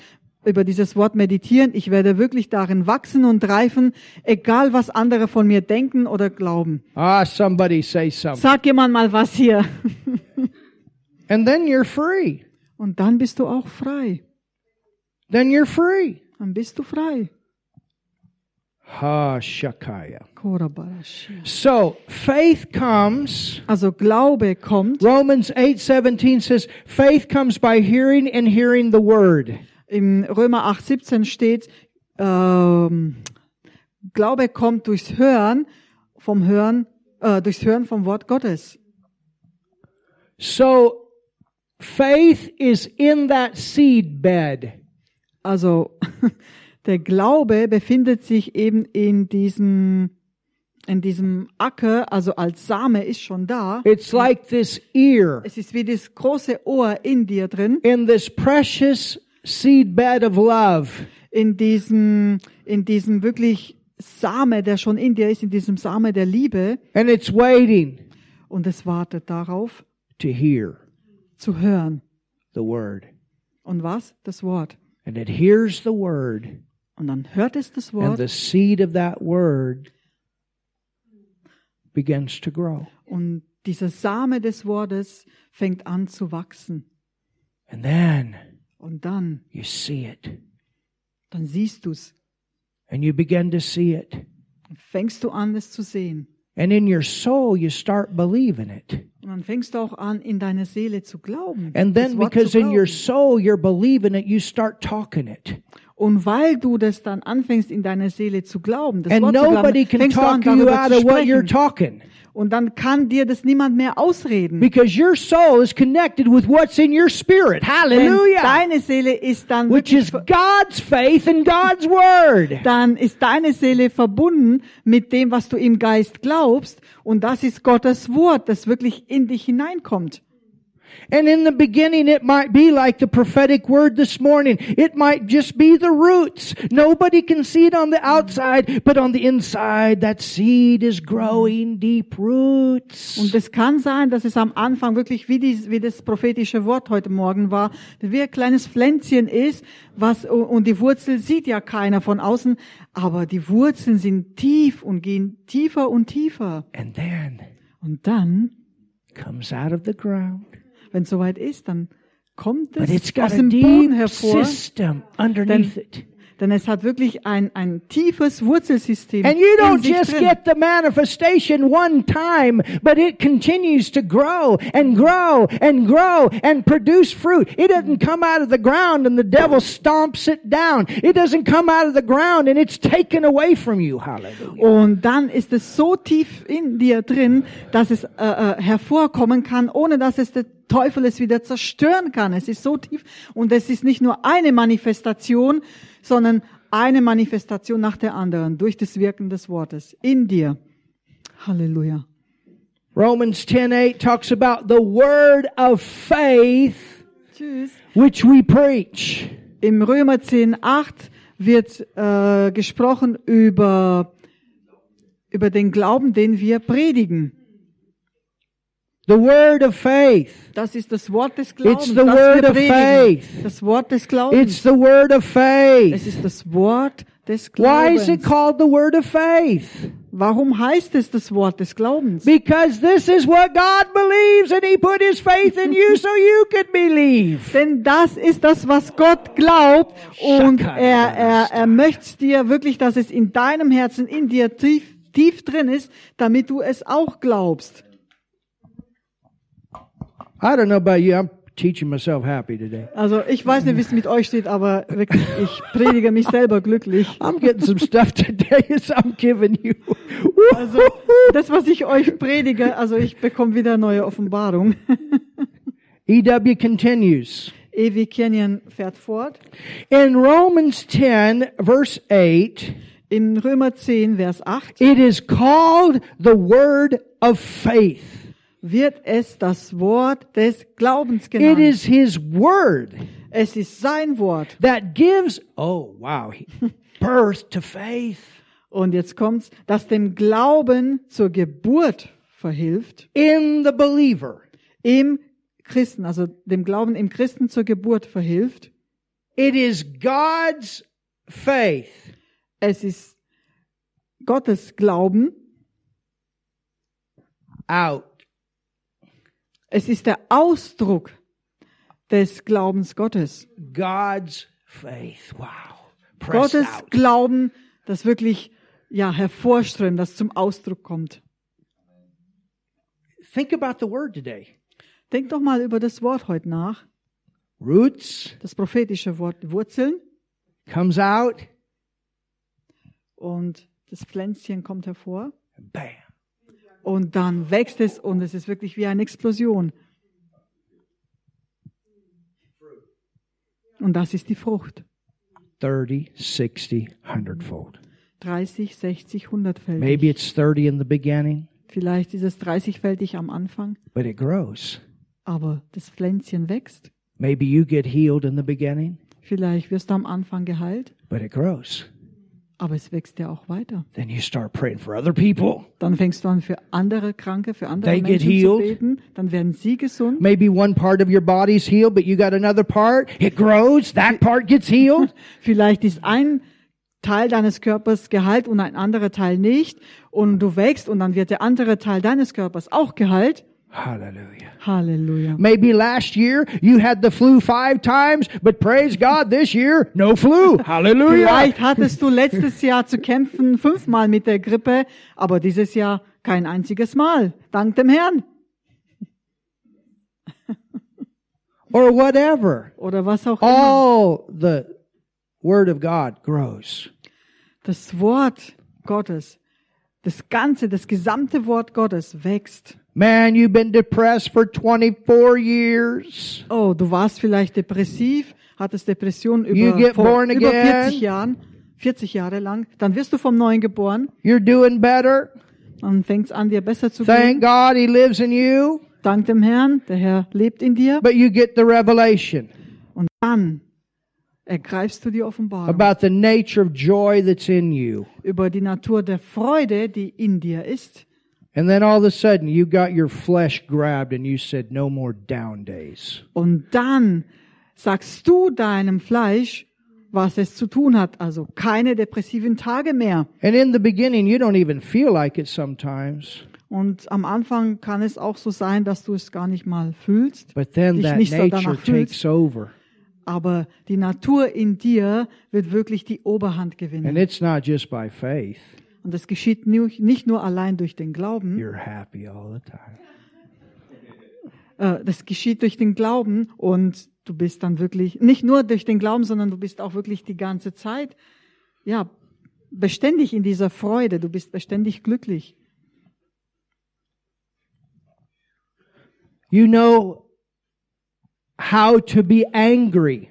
über dieses Wort meditieren. Ich werde wirklich darin wachsen und reifen, egal was andere von mir denken oder glauben. Ah, somebody say something. Sag jemand mal was hier. [LAUGHS] And then you're free. Und dann bist du auch frei. Then you're free. Dann bist du frei. Ha, Shakaya. So faith comes. Also Glaube kommt. Romans 8:17 says faith comes by hearing and hearing the word. Im Römer 8,17 steht, ähm, Glaube kommt durchs Hören, vom Hören, äh, durchs Hören vom Wort Gottes. So faith is in that seed bed. Also [LAUGHS] der Glaube befindet sich eben in diesem in diesem Acker, also als Same ist schon da. It's like this ear Es ist wie das große Ohr in dir drin, in this precious seed bed of love. in diesem in diesem wirklich Same, der schon in dir ist, in diesem Same der Liebe And it's waiting und es wartet darauf to hear zu hören. the word. Und was? Das Wort. And it hears the word, Und dann hört es das and Wort the seed of that word begins to grow. und dieser Same des Wortes fängt an zu wachsen. And then Und dann, you see it, dann siehst du's. and you begin to see it. Dann fängst du an, es zu sehen. And in your soul, you start believing it. Und dann fängst du auch an, in deine Seele zu glauben. And then, because zu in your glauben. soul you're believing it, you start talking it. Und weil du das dann anfängst, in deine Seele zu glauben, das And Wort zu nobody glauben, can fängst du an, you out zu of what you're talking. Und dann kann dir das niemand mehr ausreden. Because your soul is connected with what's in your spirit. Denn Hallelujah. deine Seele ist dann Which is God's faith and God's word. dann ist deine Seele verbunden mit dem, was du im Geist glaubst. Und das ist Gottes Wort, das wirklich in dich hineinkommt. And in the beginning, it might be like the prophetic word this morning. It might just be the roots. Nobody can see it on the outside, but on the inside, that seed is growing deep roots. Und es kann sein, dass es am Anfang wirklich wie, die, wie das prophetische Wort heute Morgen war, wie ein kleines Pflänzchen ist, was, und die Wurzel sieht ja keiner von außen, aber die Wurzeln sind tief und gehen tiefer und tiefer. And then Und dann, comes out of the ground. Wenn es soweit ist, dann kommt es aus a dem Boden hervor, system underneath it. Denn es hat wirklich ein, ein tiefes Wurzelsystem And you don't just drin. get the manifestation one time, but it continues to grow and grow and grow and produce fruit. It doesn't come out of the ground and the devil stomps it down. It doesn't come out of the ground and it's taken away from you. Hallelujah. Und dann ist es so tief in dir drin, dass es äh, äh, hervorkommen kann, ohne dass es der Teufel es wieder zerstören kann. Es ist so tief und es ist nicht nur eine Manifestation, sondern eine Manifestation nach der anderen durch das Wirken des Wortes in dir. Halleluja. Romans 10:8 talks about the word of faith Tschüss. which we preach. Im Römer 10, 8 wird äh, gesprochen über, über den Glauben, den wir predigen. The word of faith. Das ist das Wort des Glaubens. It's the word of faith. Das Wort des It's Glaubens. the word of Es faith. ist das Wort des Why is it Glaubens. called the word of faith? Warum heißt es das Wort des Glaubens? Because this is what God believes and He put His faith in you so you could believe. Denn das ist das, was Gott glaubt und er, er, er möchte dir wirklich, dass es in deinem Herzen, in dir tief, tief drin ist, damit du es auch glaubst. I don't know about you, I'm teaching myself happy today. Also ich weiß nicht, wie es mit euch steht, aber wirklich, ich predige mich selber glücklich. I'm getting some stuff today [LAUGHS] as I'm giving you. Also das, was ich euch predige, also ich bekomme wieder neue Offenbarung. [LAUGHS] EW continues. Ewi Kenyon fährt fort. In Romans 10, verse 8, In Römer 10, Vers 8 it is called the word of faith. Wird es das Wort des Glaubens It genannt. is his word Es ist sein Wort. that gives, oh wow, [LAUGHS] birth to faith. Und jetzt kommt's, das dem Glauben zur Geburt verhilft in the believer. im Christen, also dem Glauben im Christen zur Geburt verhilft. It is God's faith Es ist Gottes Glauben. out. Es ist der Ausdruck des Glaubens Gottes. God's faith. Wow. Gottes out. Glauben, das wirklich ja hervorströmt, das zum Ausdruck kommt. Think about the word today. Denk doch mal über das Wort heute nach, Roots das prophetische Wort Wurzeln comes out. und das Pflänzchen kommt hervor Bam. Und dann wächst es und es ist wirklich wie eine Explosion. Und das ist die Frucht. 30, 60, 100 fold. 30, 60, 100-fältig. Maybe it's 30 in the beginning, Vielleicht ist es 30-fältig am Anfang, but it grows. aber das Pflänzchen wächst. Maybe you get healed in the beginning, Vielleicht wirst du am Anfang geheilt, but it grows. Aber es wächst ja auch weiter. Then you start praying for other people. Dann fängst du an, für andere Kranke, für andere They get Menschen zu healed. beten. Dann werden sie gesund. Maybe one part of your body's healed, but you got another part. It grows. That part gets healed. [LAUGHS] Vielleicht ist ein Teil deines Körpers geheilt und ein anderer Teil nicht. Und du wächst und dann wird der andere Teil deines Körpers auch geheilt. Hallelujah. Halleluja. Maybe last year you had the flu five times, but praise God, this year, no flu. [LAUGHS] Hallelujah. Vielleicht hattest du letztes Jahr zu kämpfen fünfmal mit der Grippe, aber dieses Jahr kein einziges Mal. Dank dem Herrn. [LAUGHS] Or whatever. Oder was auch immer. All the Word of God grows. Das Wort Gottes, das ganze, das gesamte Wort Gottes wächst. Man, you've been depressed for 24 years. Oh, du warst vielleicht depressiv, hattest Depression You über, get vor, born über again. 40 Jahren, 40 Jahre lang. Dann wirst du vom Neuen geboren. You're doing better. Dann fängt's an, dir besser zu Thank gehen. God He lives in you. Dank dem Herrn, der Herr lebt in dir. But you get the revelation Und dann ergreifst du die Offenbarung about the nature of joy that's in you. über die Natur der Freude, die in dir ist. And then all of a sudden you got your flesh grabbed and you said, no more down days. Und dann sagst du deinem Fleisch, was es zu tun hat. Also keine depressiven Tage mehr. And in the beginning, you don't even feel like it sometimes. Und am Anfang kann es auch so sein, dass du es gar nicht mal fühlst, But then dich that nicht so nature danach fühlst. takes over. Aber die Natur in dir wird wirklich die Oberhand And gewinnen. it's not just by faith. Und das geschieht nicht nur allein durch den Glauben, You're happy all the time. äh, das geschieht durch den Glauben und du bist dann wirklich, nicht nur durch den Glauben, sondern du bist auch wirklich die ganze Zeit, ja, beständig in dieser Freude, du bist beständig glücklich. You know how to be angry.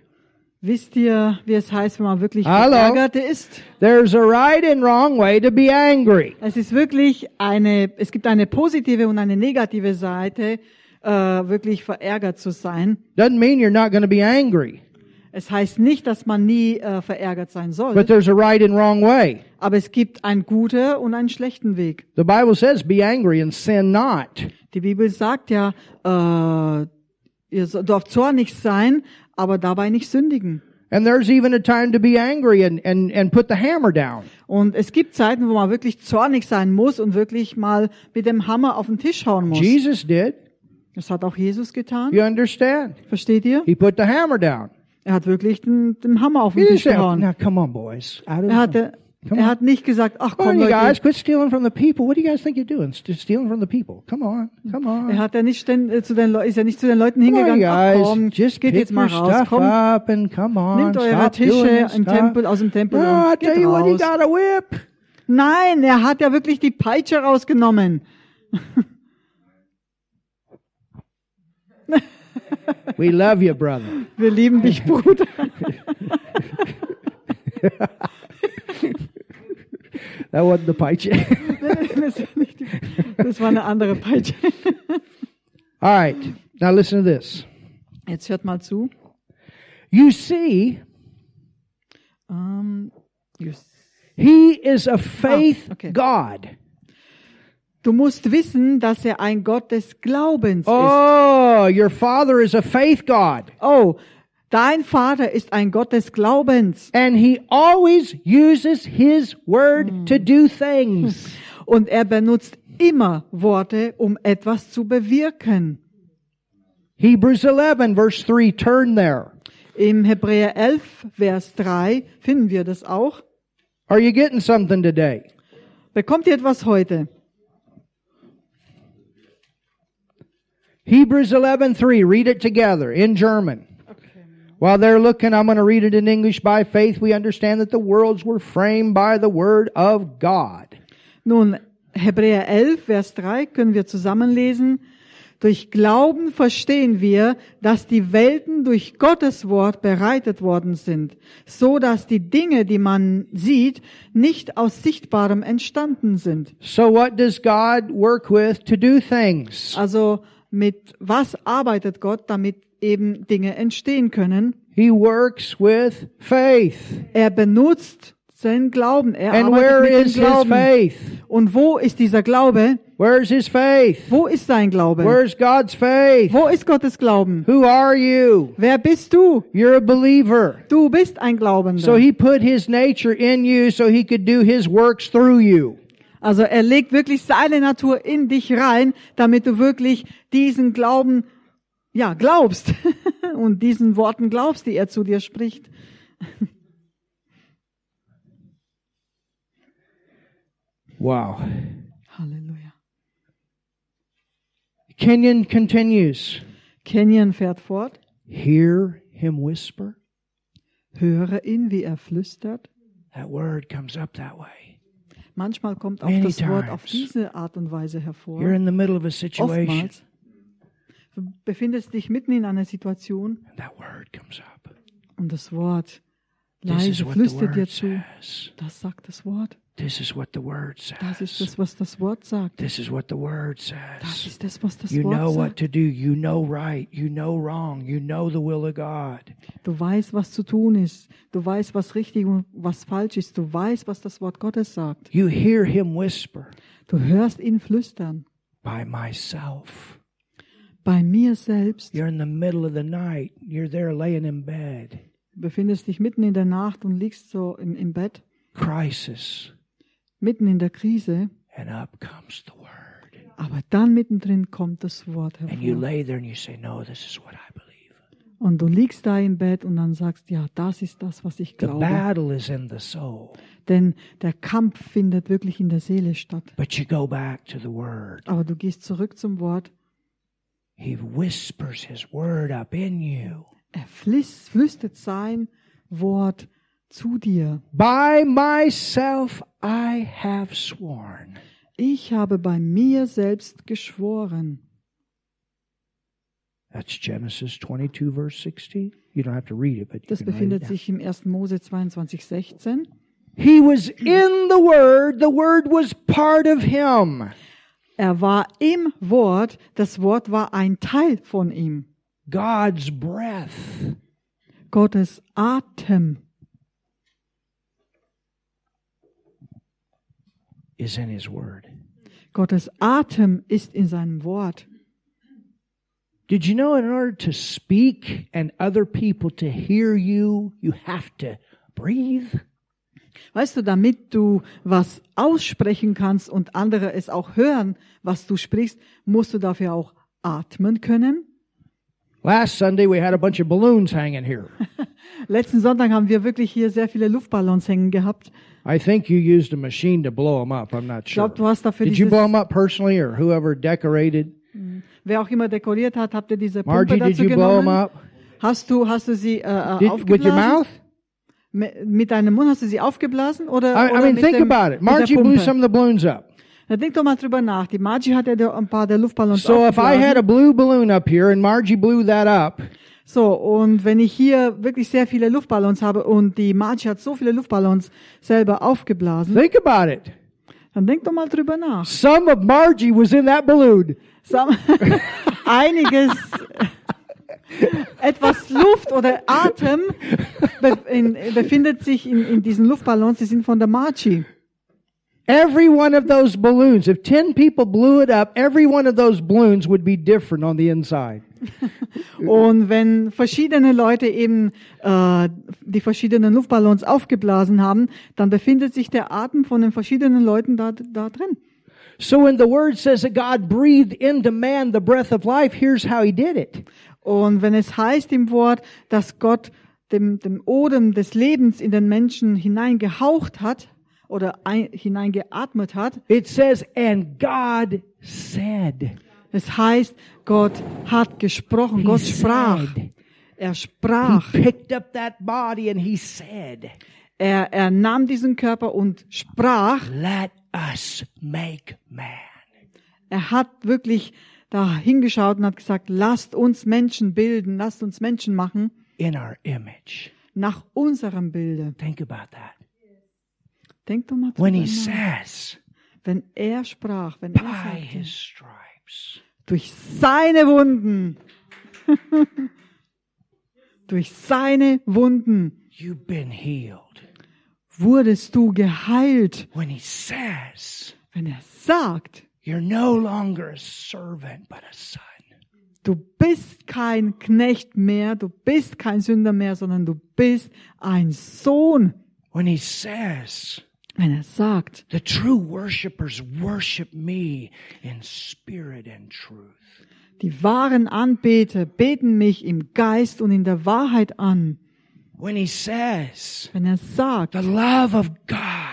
Wisst ihr, wie es heißt, wenn man wirklich verärgert ist? There's a right and wrong way to be angry. Es ist wirklich eine, es gibt eine positive und eine negative Seite, äh, wirklich verärgert zu sein. Doesn't mean you're not going to be angry, Es heißt nicht, dass man nie äh, verärgert sein soll, but there's a right and wrong way. aber es gibt einen guten und einen schlechten Weg. The Bible says, be angry and sin not. Die Bibel sagt ja, äh, ihr dürft zornig sein, aber dabei nicht sündigen. And there's even a time to be angry and, and, and put the hammer down. Und es gibt Zeiten, wo man wirklich zornig sein muss und wirklich mal mit dem Hammer auf den Tisch hauen muss. Jesus did. Das hat auch Jesus getan. You understand? Versteht ihr? He put the hammer down. Er hat wirklich den, den Hammer auf He den didn't Tisch gehauen. now come on boys. Er, hatte, Come er on. hat nicht gesagt, ach on, komm you guys, Leute. quit stealing from the people. What do you guys think you're doing? St- Stealing from the people. Come on, come on. Er hat ja nicht äh, zu den Leu- ist ja nicht zu den Leuten hingegangen, ach guys, komm, just geht jetzt mal raus, stuff komm, up and come on. nehmt eure Tische im. Tempel, aus dem Tempel No, I und geht raus. got a whip. Nein, er hat ja wirklich die Peitsche rausgenommen. [LAUGHS] We love you, brother. Wir lieben dich, Bruder. [LAUGHS] That wasn't the Peitsche. Das war, nicht die, das war eine andere Peitsche. All right. Now listen to this. Jetzt hört mal zu. You see, Ähm, just- he is a faith Ah, okay. God. du musst wissen, dass er ein Gott des Glaubens ist. Oh, your father is a faith God. Oh, dein Vater ist ein Gott des Glaubens. And he always uses his word to do things. [LAUGHS] Und er benutzt immer Worte, um etwas zu bewirken. Hebrews 11, verse 3, turn there. Im Hebräer 11, Vers 3 finden wir das auch. Are you getting something today? Bekommt ihr etwas heute? Hebrews 11:3 read it together in German. While they're looking, I'm going to read it in English. By faith we understand that the worlds were framed by the word of God. Nun, Hebräer 11, Vers 3 können wir zusammenlesen. Durch Glauben verstehen wir, dass die Welten durch Gottes Wort bereitet worden sind, so dass die Dinge, die man sieht, nicht aus Sichtbarem entstanden sind. So what does God work with to do things? Also mit was arbeitet Gott, damit eben Dinge entstehen können? He works with faith. Er benutzt seinen Glauben. Er And arbeitet where mit dem is his Glauben. faith? Und wo ist dieser Glaube? Where's his faith? Wo ist sein Glaube? Where's God's faith? Wo ist Gottes Glauben? Who are you? Wer bist du? You're a believer. Du bist ein Glaubender. So he put his nature in you so he could do his works through you. also er legt wirklich seine Natur in dich rein, damit du wirklich diesen Glauben, ja, glaubst [LAUGHS] und diesen Worten glaubst, die er zu dir spricht. Wow. Halleluja. Kenyon continues. Kenyon fährt fort. Hear him whisper. Höre ihn, wie er flüstert. That word comes up that way. Manchmal kommt auch Many das Wort auf times. diese Art und Weise hervor. You're in the middle of a situation, Oftmals. Du befindest dich mitten in einer Situation and that word comes up. und das Wort leise what flüstert dir zu. says. Das sagt das Wort. This is what the word Das ist says. das, was das Wort sagt. This is what the word Das says. ist das, was das You know Wort what sagt. to do. You know right. You know wrong. You know the will of God. Du weißt, was zu tun ist. Du weißt, was richtig und was falsch ist. Du weißt, was das Wort Gottes sagt. You hear him whisper Du hörst ihn flüstern. by myself. Bei mir selbst You're in the middle of the night. You're there laying in bed. Du befindest dich mitten in der Nacht und liegst so im, im Bett, Crisis. mitten in der Krise. And up comes the word. Aber dann mittendrin kommt das Wort And you hervor. lay there and you say, No, this is what I believe. Und du liegst da im Bett und dann sagst, ja, das ist das, was ich The glaube. battle is in the soul. Denn der Kampf findet wirklich in der Seele statt. But you go back to the word. Aber du gehst zurück zum Wort. He whispers his word up in you. Er flüstert sein Wort zu dir. By myself I have sworn. Ich habe bei mir selbst geschworen. That's Genesis 22, verse 16. You don't have to read it, but you Das can it befindet down. sich im 1. Mose 22, 16. He was in the Word. The Word was part of him. Er war im Wort, das Wort war ein Teil von ihm. God's breath. Gottes Atem is in his word. Gottes Atem ist in seinem Wort. Did you know in order to speak and other people to hear you, you have to breathe? Weißt du, damit du was aussprechen kannst und andere es auch hören, was du sprichst, musst du dafür auch atmen können. Last Sunday we had a bunch of balloons hanging here. [LAUGHS] Letzten Sonntag haben wir wirklich hier sehr viele Luftballons hängen gehabt. I think you used a machine to blow them up. I'm not Ich sure. glaube, du hast dafür Did you blow them up personally or whoever decorated? wer auch immer dekoriert hat, habt ihr diese Pumpe Margie, did dazu you blow them genommen? up? Hast du, hast du sie äh, äh, Did, with your aufgeblasen? mouth? Mi- Mit deinem Mund hast du sie aufgeblasen oder, I, I oder mean, mit, think dem, about it. Margie blew some of the balloons up. Na, denk doch mal drüber nach. Die Margie hat ja ein paar der Luftballons So if I aufgeblasen. had a blue balloon up here and Margie blew that up, So, und wenn ich hier wirklich sehr viele Luftballons habe und die Margie hat so viele Luftballons selber aufgeblasen, think about it. dann denk doch mal drüber nach. Some of Margie was in that balloon. Sam- [LAUGHS] Einiges, etwas Luft oder Atem be in, befindet sich in, in diesen Luftballons, die sind von der Margie. Every one of those balloons, if 10 people blew it up, every one of those balloons would be different on the inside. [LAUGHS] Und wenn verschiedene Leute eben äh, die verschiedenen Luftballons aufgeblasen haben, dann befindet sich der Atem von den verschiedenen Leuten da, da drin. So when the word says that God breathed into man the breath of life, here's how he did it. Und wenn es heißt im Wort, dass Gott dem, dem Odem des Lebens in den Menschen hineingehaucht hat oder ein, hineingeatmet hat, It says, and God said. es heißt, Gott hat gesprochen, He Gott sprach. said. Er He sprach. picked up that body and he said, Er, er nahm diesen Körper und sprach. let us make man. Er hat wirklich da hingeschaut und hat gesagt, lasst uns Menschen bilden, lasst uns Menschen machen in our image. nach unserem Bilde. Think about that. Denkt doch mal When drüber he nach. says, Wenn er sprach, wenn er sagte, his stripes, durch seine Wunden, [LAUGHS] durch seine Wunden you've been healed. wurdest du geheilt. When he says, Wenn er sagt, you're no longer a servant, but a son. du bist kein Knecht mehr, du bist kein Sünder mehr, sondern du bist ein Sohn. When he says, Wenn er sagt, the true worshipers worship me in spirit and truth. die wahren Anbeter beten mich im Geist und in der Wahrheit an. When he says, Wenn er sagt, the love of God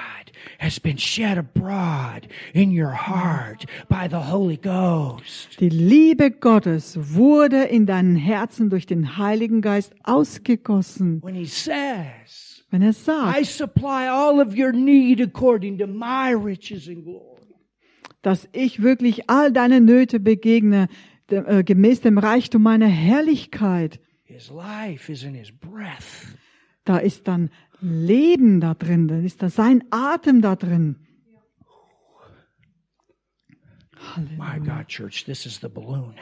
has been shed abroad in your heart by the Holy Ghost. die Liebe Gottes wurde in deinen Herzen durch den Heiligen Geist ausgegossen. When he says, Wenn er I sagt, supply all of your need according to my riches and glory. dass ich wirklich all deine Nöte begegne, äh, gemäß dem Reichtum meiner Herrlichkeit, His life is in his breath. da ist dann Leben da drin, dann ist da sein Atem da drin. My God, church, this is the balloon.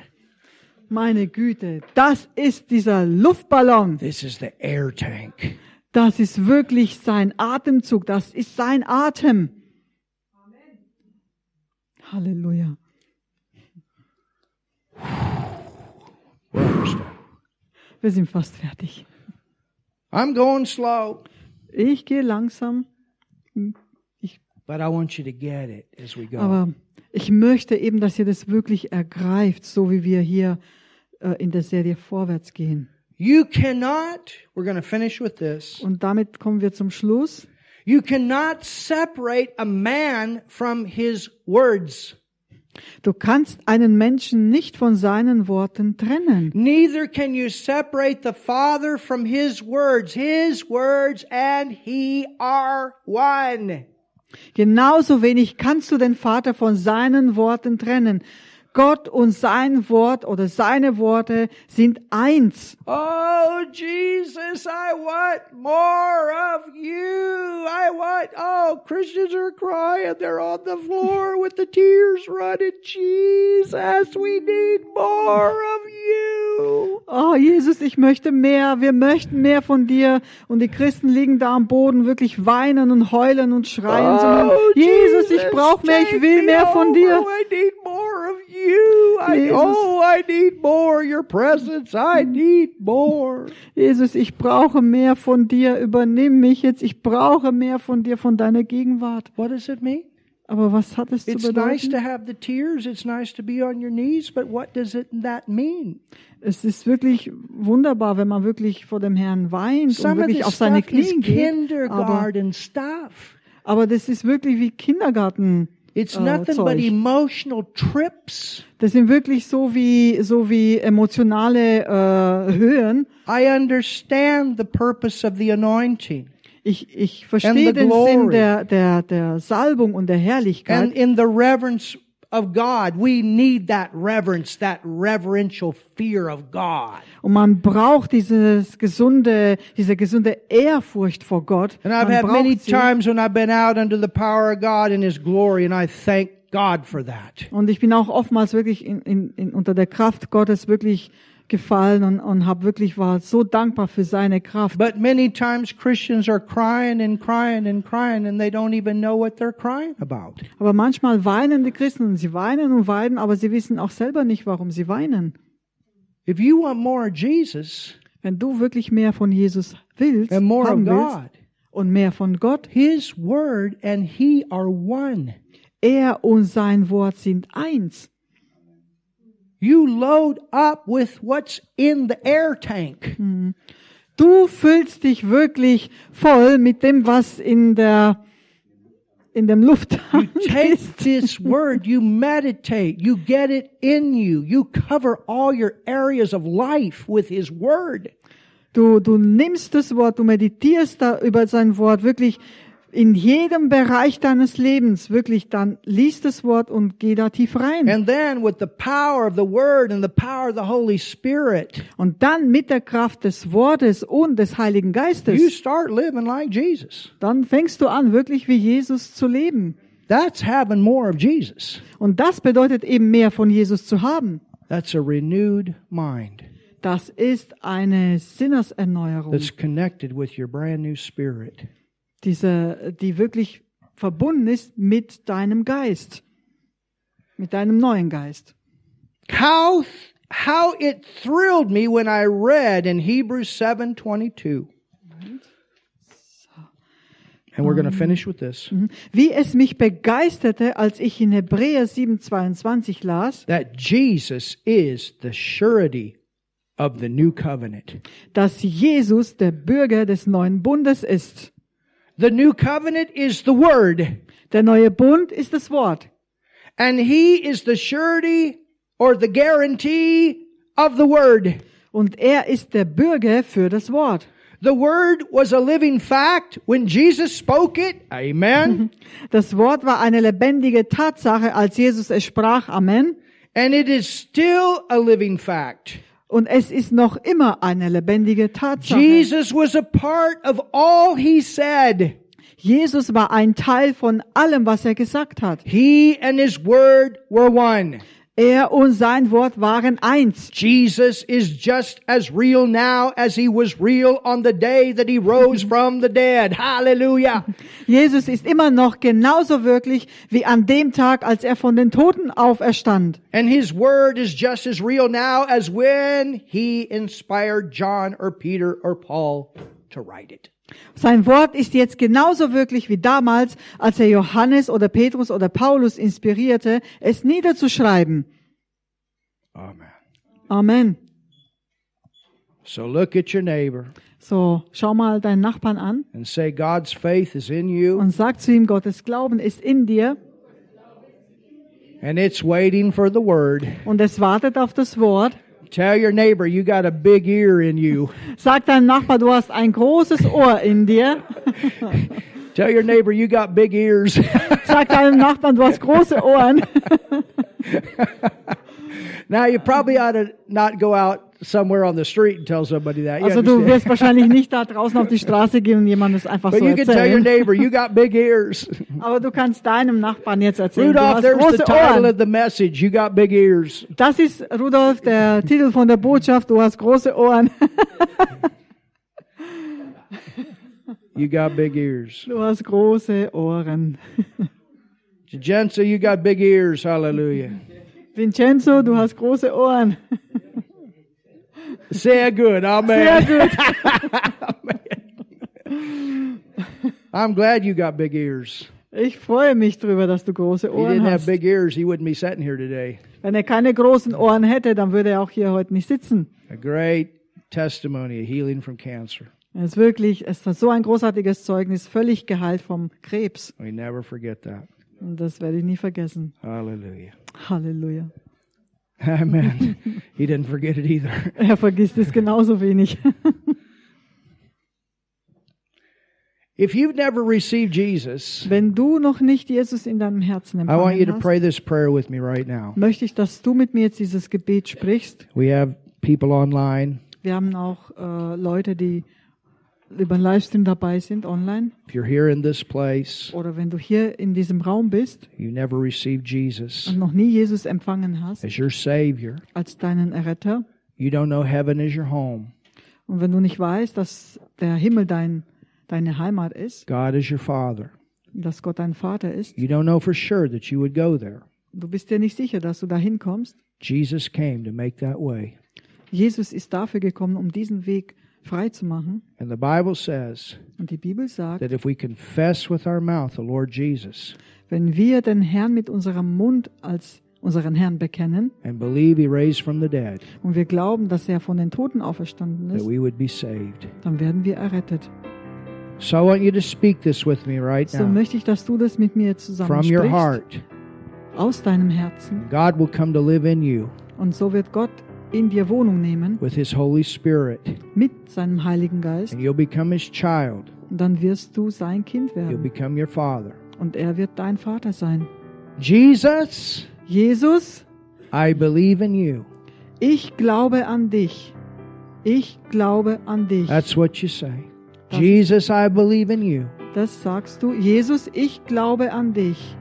Meine Güte, das ist dieser Luftballon. This is the air tank. Das ist wirklich sein Atemzug, das ist sein Atem. Halleluja. Wir sind fast fertig. I'm going slow, Ich gehe langsam, but I want you to get it as we go. aber ich möchte eben, dass ihr das wirklich ergreift, so wie wir hier äh, in der Serie vorwärts gehen. You cannot, we're going to finish with this. Und damit kommen wir zum Schluss. You cannot separate a man from his words. Du kannst einen Menschen nicht von seinen Worten trennen. Neither can you separate the Father from his words. His words and he are one. Genauso wenig kannst du den Vater von seinen Worten trennen. Gott und sein Wort oder seine Worte sind eins. Oh, Jesus, I want more of you. I want, oh, Christians are crying. They're on the floor with the tears running. Jesus, we need more of you. Oh, Jesus, ich möchte mehr. Wir möchten mehr von dir. Und die Christen liegen da am Boden, wirklich weinen und heulen und schreien. sondern, Jesus, ich brauche mehr. Ich will me mehr von dir. I need more of you. I, Jesus. oh, I need more your presence. I need more. Jesus, ich brauche mehr von dir. Übernimm mich jetzt. Ich brauche mehr von dir, von deiner Gegenwart. What does it mean? Aber was hat es zu It's nice bedeuten? to have the tears. It's nice to be on your knees. But what does it that mean? Es ist wirklich wunderbar, wenn man wirklich vor dem Herrn weint und Some of wirklich auf seine Knie geht. Aber, aber das ist wirklich wie Kindergarten. It's äh, nothing but emotional trips. Das sind wirklich so wie so wie emotionale äh, Höhen. I understand the purpose of the anointing. Ich, ich And verstehe the den glory. Sinn der, der, der Salbung und der And Herrlichkeit. in the reverence of God, we need that reverence, that reverential fear of God. Und man braucht dieses gesunde, diese gesunde Ehrfurcht vor Gott. And I've Man had many sie. times when I've been out under the power of God and His glory, and I thank God for that. Und ich bin auch oftmals wirklich in, in, in, unter der Kraft Gottes wirklich gefallen und, und habe wirklich war so dankbar für seine Kraft. But many times Christians are crying and crying and crying, and they don't even know what they're crying about. Aber manchmal weinen die Christen und sie weinen und weinen, aber sie wissen auch selber nicht, warum sie weinen. If you want more Jesus Wenn du wirklich mehr von Jesus willst, and more of haben willst God, und mehr von Gott, His Word and He are one. er und sein Wort sind eins. You load up with what's in the air tank. Du füllst dich wirklich voll mit dem, was in der in dem Lufttank [LAUGHS] Take ist. this word, you meditate, you get it in you, you cover all your areas of life with His Word. Du, du nimmst das Wort, du meditierst da über sein Wort wirklich in jedem Bereich deines Lebens, wirklich dann liest das Wort und geh da tief rein. And then with the power of the Word and the power of the Holy Spirit, Und dann mit der Kraft des Wortes und des Heiligen you Geistes, start living like Jesus. dann fängst du an, wirklich wie Jesus zu leben. That's having more of Jesus. Und das bedeutet eben mehr von Jesus zu haben. That's a renewed mind Das ist eine Sinneserneuerung, that's connected with your brand new spirit. Diese, die wirklich verbunden ist mit deinem Geist, mit deinem neuen Geist. How how it thrilled me when I read in Hebrews 7:22. And we're going to finish with this. Wie es mich begeisterte, als ich in Hebräer 7,22 las, That Jesus is the surety of the new covenant. dass Jesus der Bürger des neuen Bundes ist. The new covenant is the word, Der neue Bund ist das Wort. and he is the surety or the guarantee of the word. Und er ist der Bürger für das Wort. The word was a living fact when Jesus spoke it. Amen. [LAUGHS] Das Wort war eine lebendige Tatsache, als Jesus es sprach. Amen. and it is still a living fact. Und es ist noch immer eine lebendige Tatsache. Jesus was a part of all he said. Jesus war ein Teil von allem, was er gesagt hat. He and his word were one. Er und sein Wort waren eins. Jesus is just as real now as he was real on the day that he rose [LAUGHS] from the dead. Hallelujah. [LAUGHS] Jesus ist immer noch genauso wirklich wie an dem Tag, als er von den Toten auferstand. And his word is just as real now as when he inspired John or Peter or Paul to write it. Sein Wort ist jetzt genauso wirklich wie damals, als er Johannes oder Petrus oder Paulus inspirierte, es niederzuschreiben. Amen. Amen. So look at your neighbor So, schau mal deinen Nachbarn an and say, God's faith is in you und sag zu ihm, Gottes Glauben ist in dir and it's waiting for the word. und es wartet auf das Wort. Tell your neighbor you got a big ear in you. Sag deinem Nachbar, du hast ein großes Ohr in dir. [LAUGHS] Tell your neighbor you got big ears. Sag deinem Nachbarn, du hast große Ohren. [LAUGHS] now you probably ought to not go out somewhere on the street and tell somebody that. You Also du understand? wirst wahrscheinlich nicht da draußen auf die [LAUGHS] Straße gehen und jemandem das einfach But so you can tell your erzählen. neighbor you got big ears. [LAUGHS] Aber du kannst deinem Nachbarn jetzt erzählen, du Rudolph, hast there's the große title Ohren. of the message. You got big ears. Das ist, Rudolf, der [LAUGHS] Titel von der Botschaft, du hast große Ohren. You got big ears. Du hast große Ohren. Jensen, you got big ears. Hallelujah. Vincenzo, du hast große Ohren. Sehr good. Amen. Sehr gut. [LAUGHS] I'm glad you got big ears. Ich freue mich drüber, dass du große He Ohren didn't have hast. big ears, he wouldn't be sitting here today. Wenn er keine großen Ohren hätte, dann würde er auch hier heute nicht sitzen. A great testimony of healing from cancer. Es ist wirklich, es ist so ein großartiges Zeugnis, völlig geheilt vom Krebs. We never forget that. Und das werde ich nie vergessen. Hallelujah. Halleluja. Amen. he didn't forget it either. [LAUGHS] Er vergisst es genauso wenig. [LAUGHS] If you've never received Jesus, Wenn du noch nicht Jesus in deinem Herzen I want you to empfangen hast, pray this prayer with me right now. möchte ich, dass du mit mir jetzt dieses Gebet sprichst. We have people online. Wir haben auch äh, Leute, die über Livestream dabei sind, online. If you're here in this place, Oder wenn du hier in diesem Raum bist you never received Jesus und noch nie Jesus empfangen hast as your Savior. als deinen Erretter. You don't know heaven is your home. Und wenn du nicht weißt, dass der Himmel dein, deine Heimat ist, God is your Father. dass Gott dein Vater ist, You don't know for sure that you would go there. du bist dir nicht sicher, dass du dahin kommst. Jesus came to make that way. Jesus ist dafür gekommen, um diesen Weg frei zu machen. And the Bible says Und die Bibel sagt, that if we confess with our mouth the Lord Jesus wenn wir den Herrn mit unserem Mund als unseren Herrn bekennen and believe he raised from the dead, und wir glauben, dass er von den Toten auferstanden that ist, we would be saved. dann werden wir errettet. So I want you to speak this with me right So now möchte ich, dass du das mit mir zusammen from your sprichst, heart. aus deinem Herzen. God will come to live in you Und so wird Gott in dir Wohnung nehmen with his Holy Spirit, mit seinem Heiligen Geist. and you'll become his child. Und dann wirst du sein Kind You'll werden. become your father. Und er wird dein Vater sein. Jesus, Jesus, I believe in you. ich glaube an dich. Ich glaube an dich. That's what you say. Das- Jesus, I believe in you. Das sagst du. Jesus, ich glaube an dich.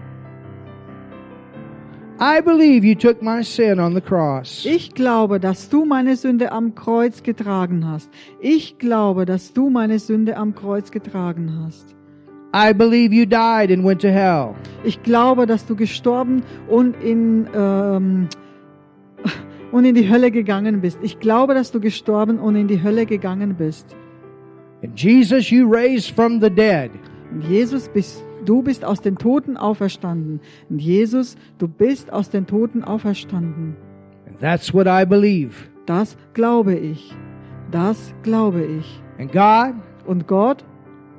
I believe you took my sin on the cross. Ich glaube, dass du meine Sünde am Kreuz getragen hast. Ich glaube, dass du meine Sünde am Kreuz getragen hast. I believe you died and went to hell. Ich glaube, dass du gestorben und in, ähm, [LAUGHS] und in die Hölle gegangen bist. Ich glaube, dass du gestorben und in die Hölle gegangen bist. And Jesus, you raised from the dead. Und Jesus, bist, du bist aus den Toten auferstanden. Und Jesus, du bist aus den Toten auferstanden. And that's what I believe. Das glaube ich. Das glaube ich. And God, Und Gott,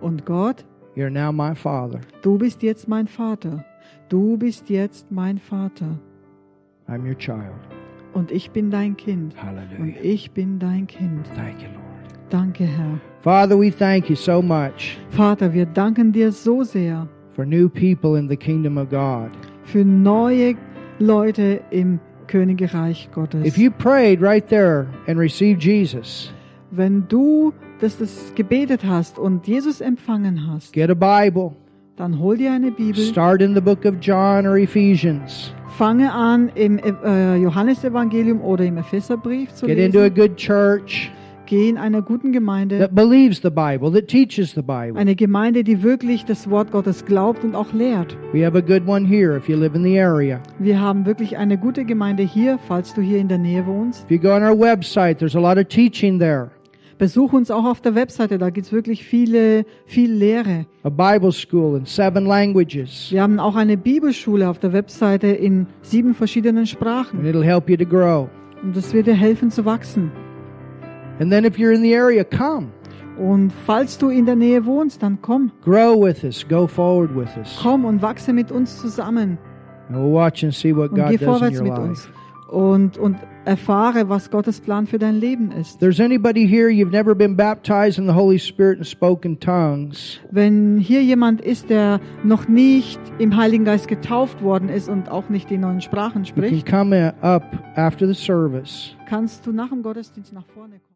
und Gott, you're now my Father. du bist jetzt mein Vater. Du bist jetzt mein Vater. I'm your child. Und ich bin dein Kind. Und Hallelujah. ich bin dein Kind. Thank you, Lord. Danke, Herr. Father, we thank you so much Vater, wir danken dir so sehr for new people in the kingdom of God. für neue Leute im Königreich Gottes. If you prayed right there and received Jesus, Wenn du das, das gebetet hast und Jesus empfangen hast, get a Bible. dann hol dir eine Bibel, Start in the book of John or Ephesians. fange an im äh, Johannesevangelium oder im Epheserbrief zu Get into a lesen, good church geh in einer guten Gemeinde, that believes the Bible, that teaches the Bible. eine Gemeinde, die wirklich das Wort Gottes glaubt und auch lehrt. We have a good one here if you live in the area. Wir haben wirklich eine gute Gemeinde hier, falls du hier in der Nähe wohnst. If you go on our website, there's a lot of teaching there. Besuch uns auch auf der Webseite, da gibt's wirklich viele, viel Lehre. A Bible school in seven languages. Wir haben auch eine Bibelschule auf der Webseite in sieben verschiedenen And Sprachen. it'll help you to grow. Und das wird dir helfen zu wachsen. And then if you're in the area, come. Und falls du in der Nähe wohnst, dann komm. Grow with us. Go forward with us. Komm und wachse mit uns zusammen. And we'll watch and see what Und God geh does in vorwärts your mit life. uns. Und, und erfahre, was Gottes Plan für dein Leben ist. There's anybody here, you've never been baptized in the Holy Spirit and spoken tongues, Wenn hier jemand ist, der noch nicht im Heiligen Geist getauft worden ist und auch nicht die neuen Sprachen you can spricht, come up after the service. kannst du nach dem Gottesdienst nach vorne kommen.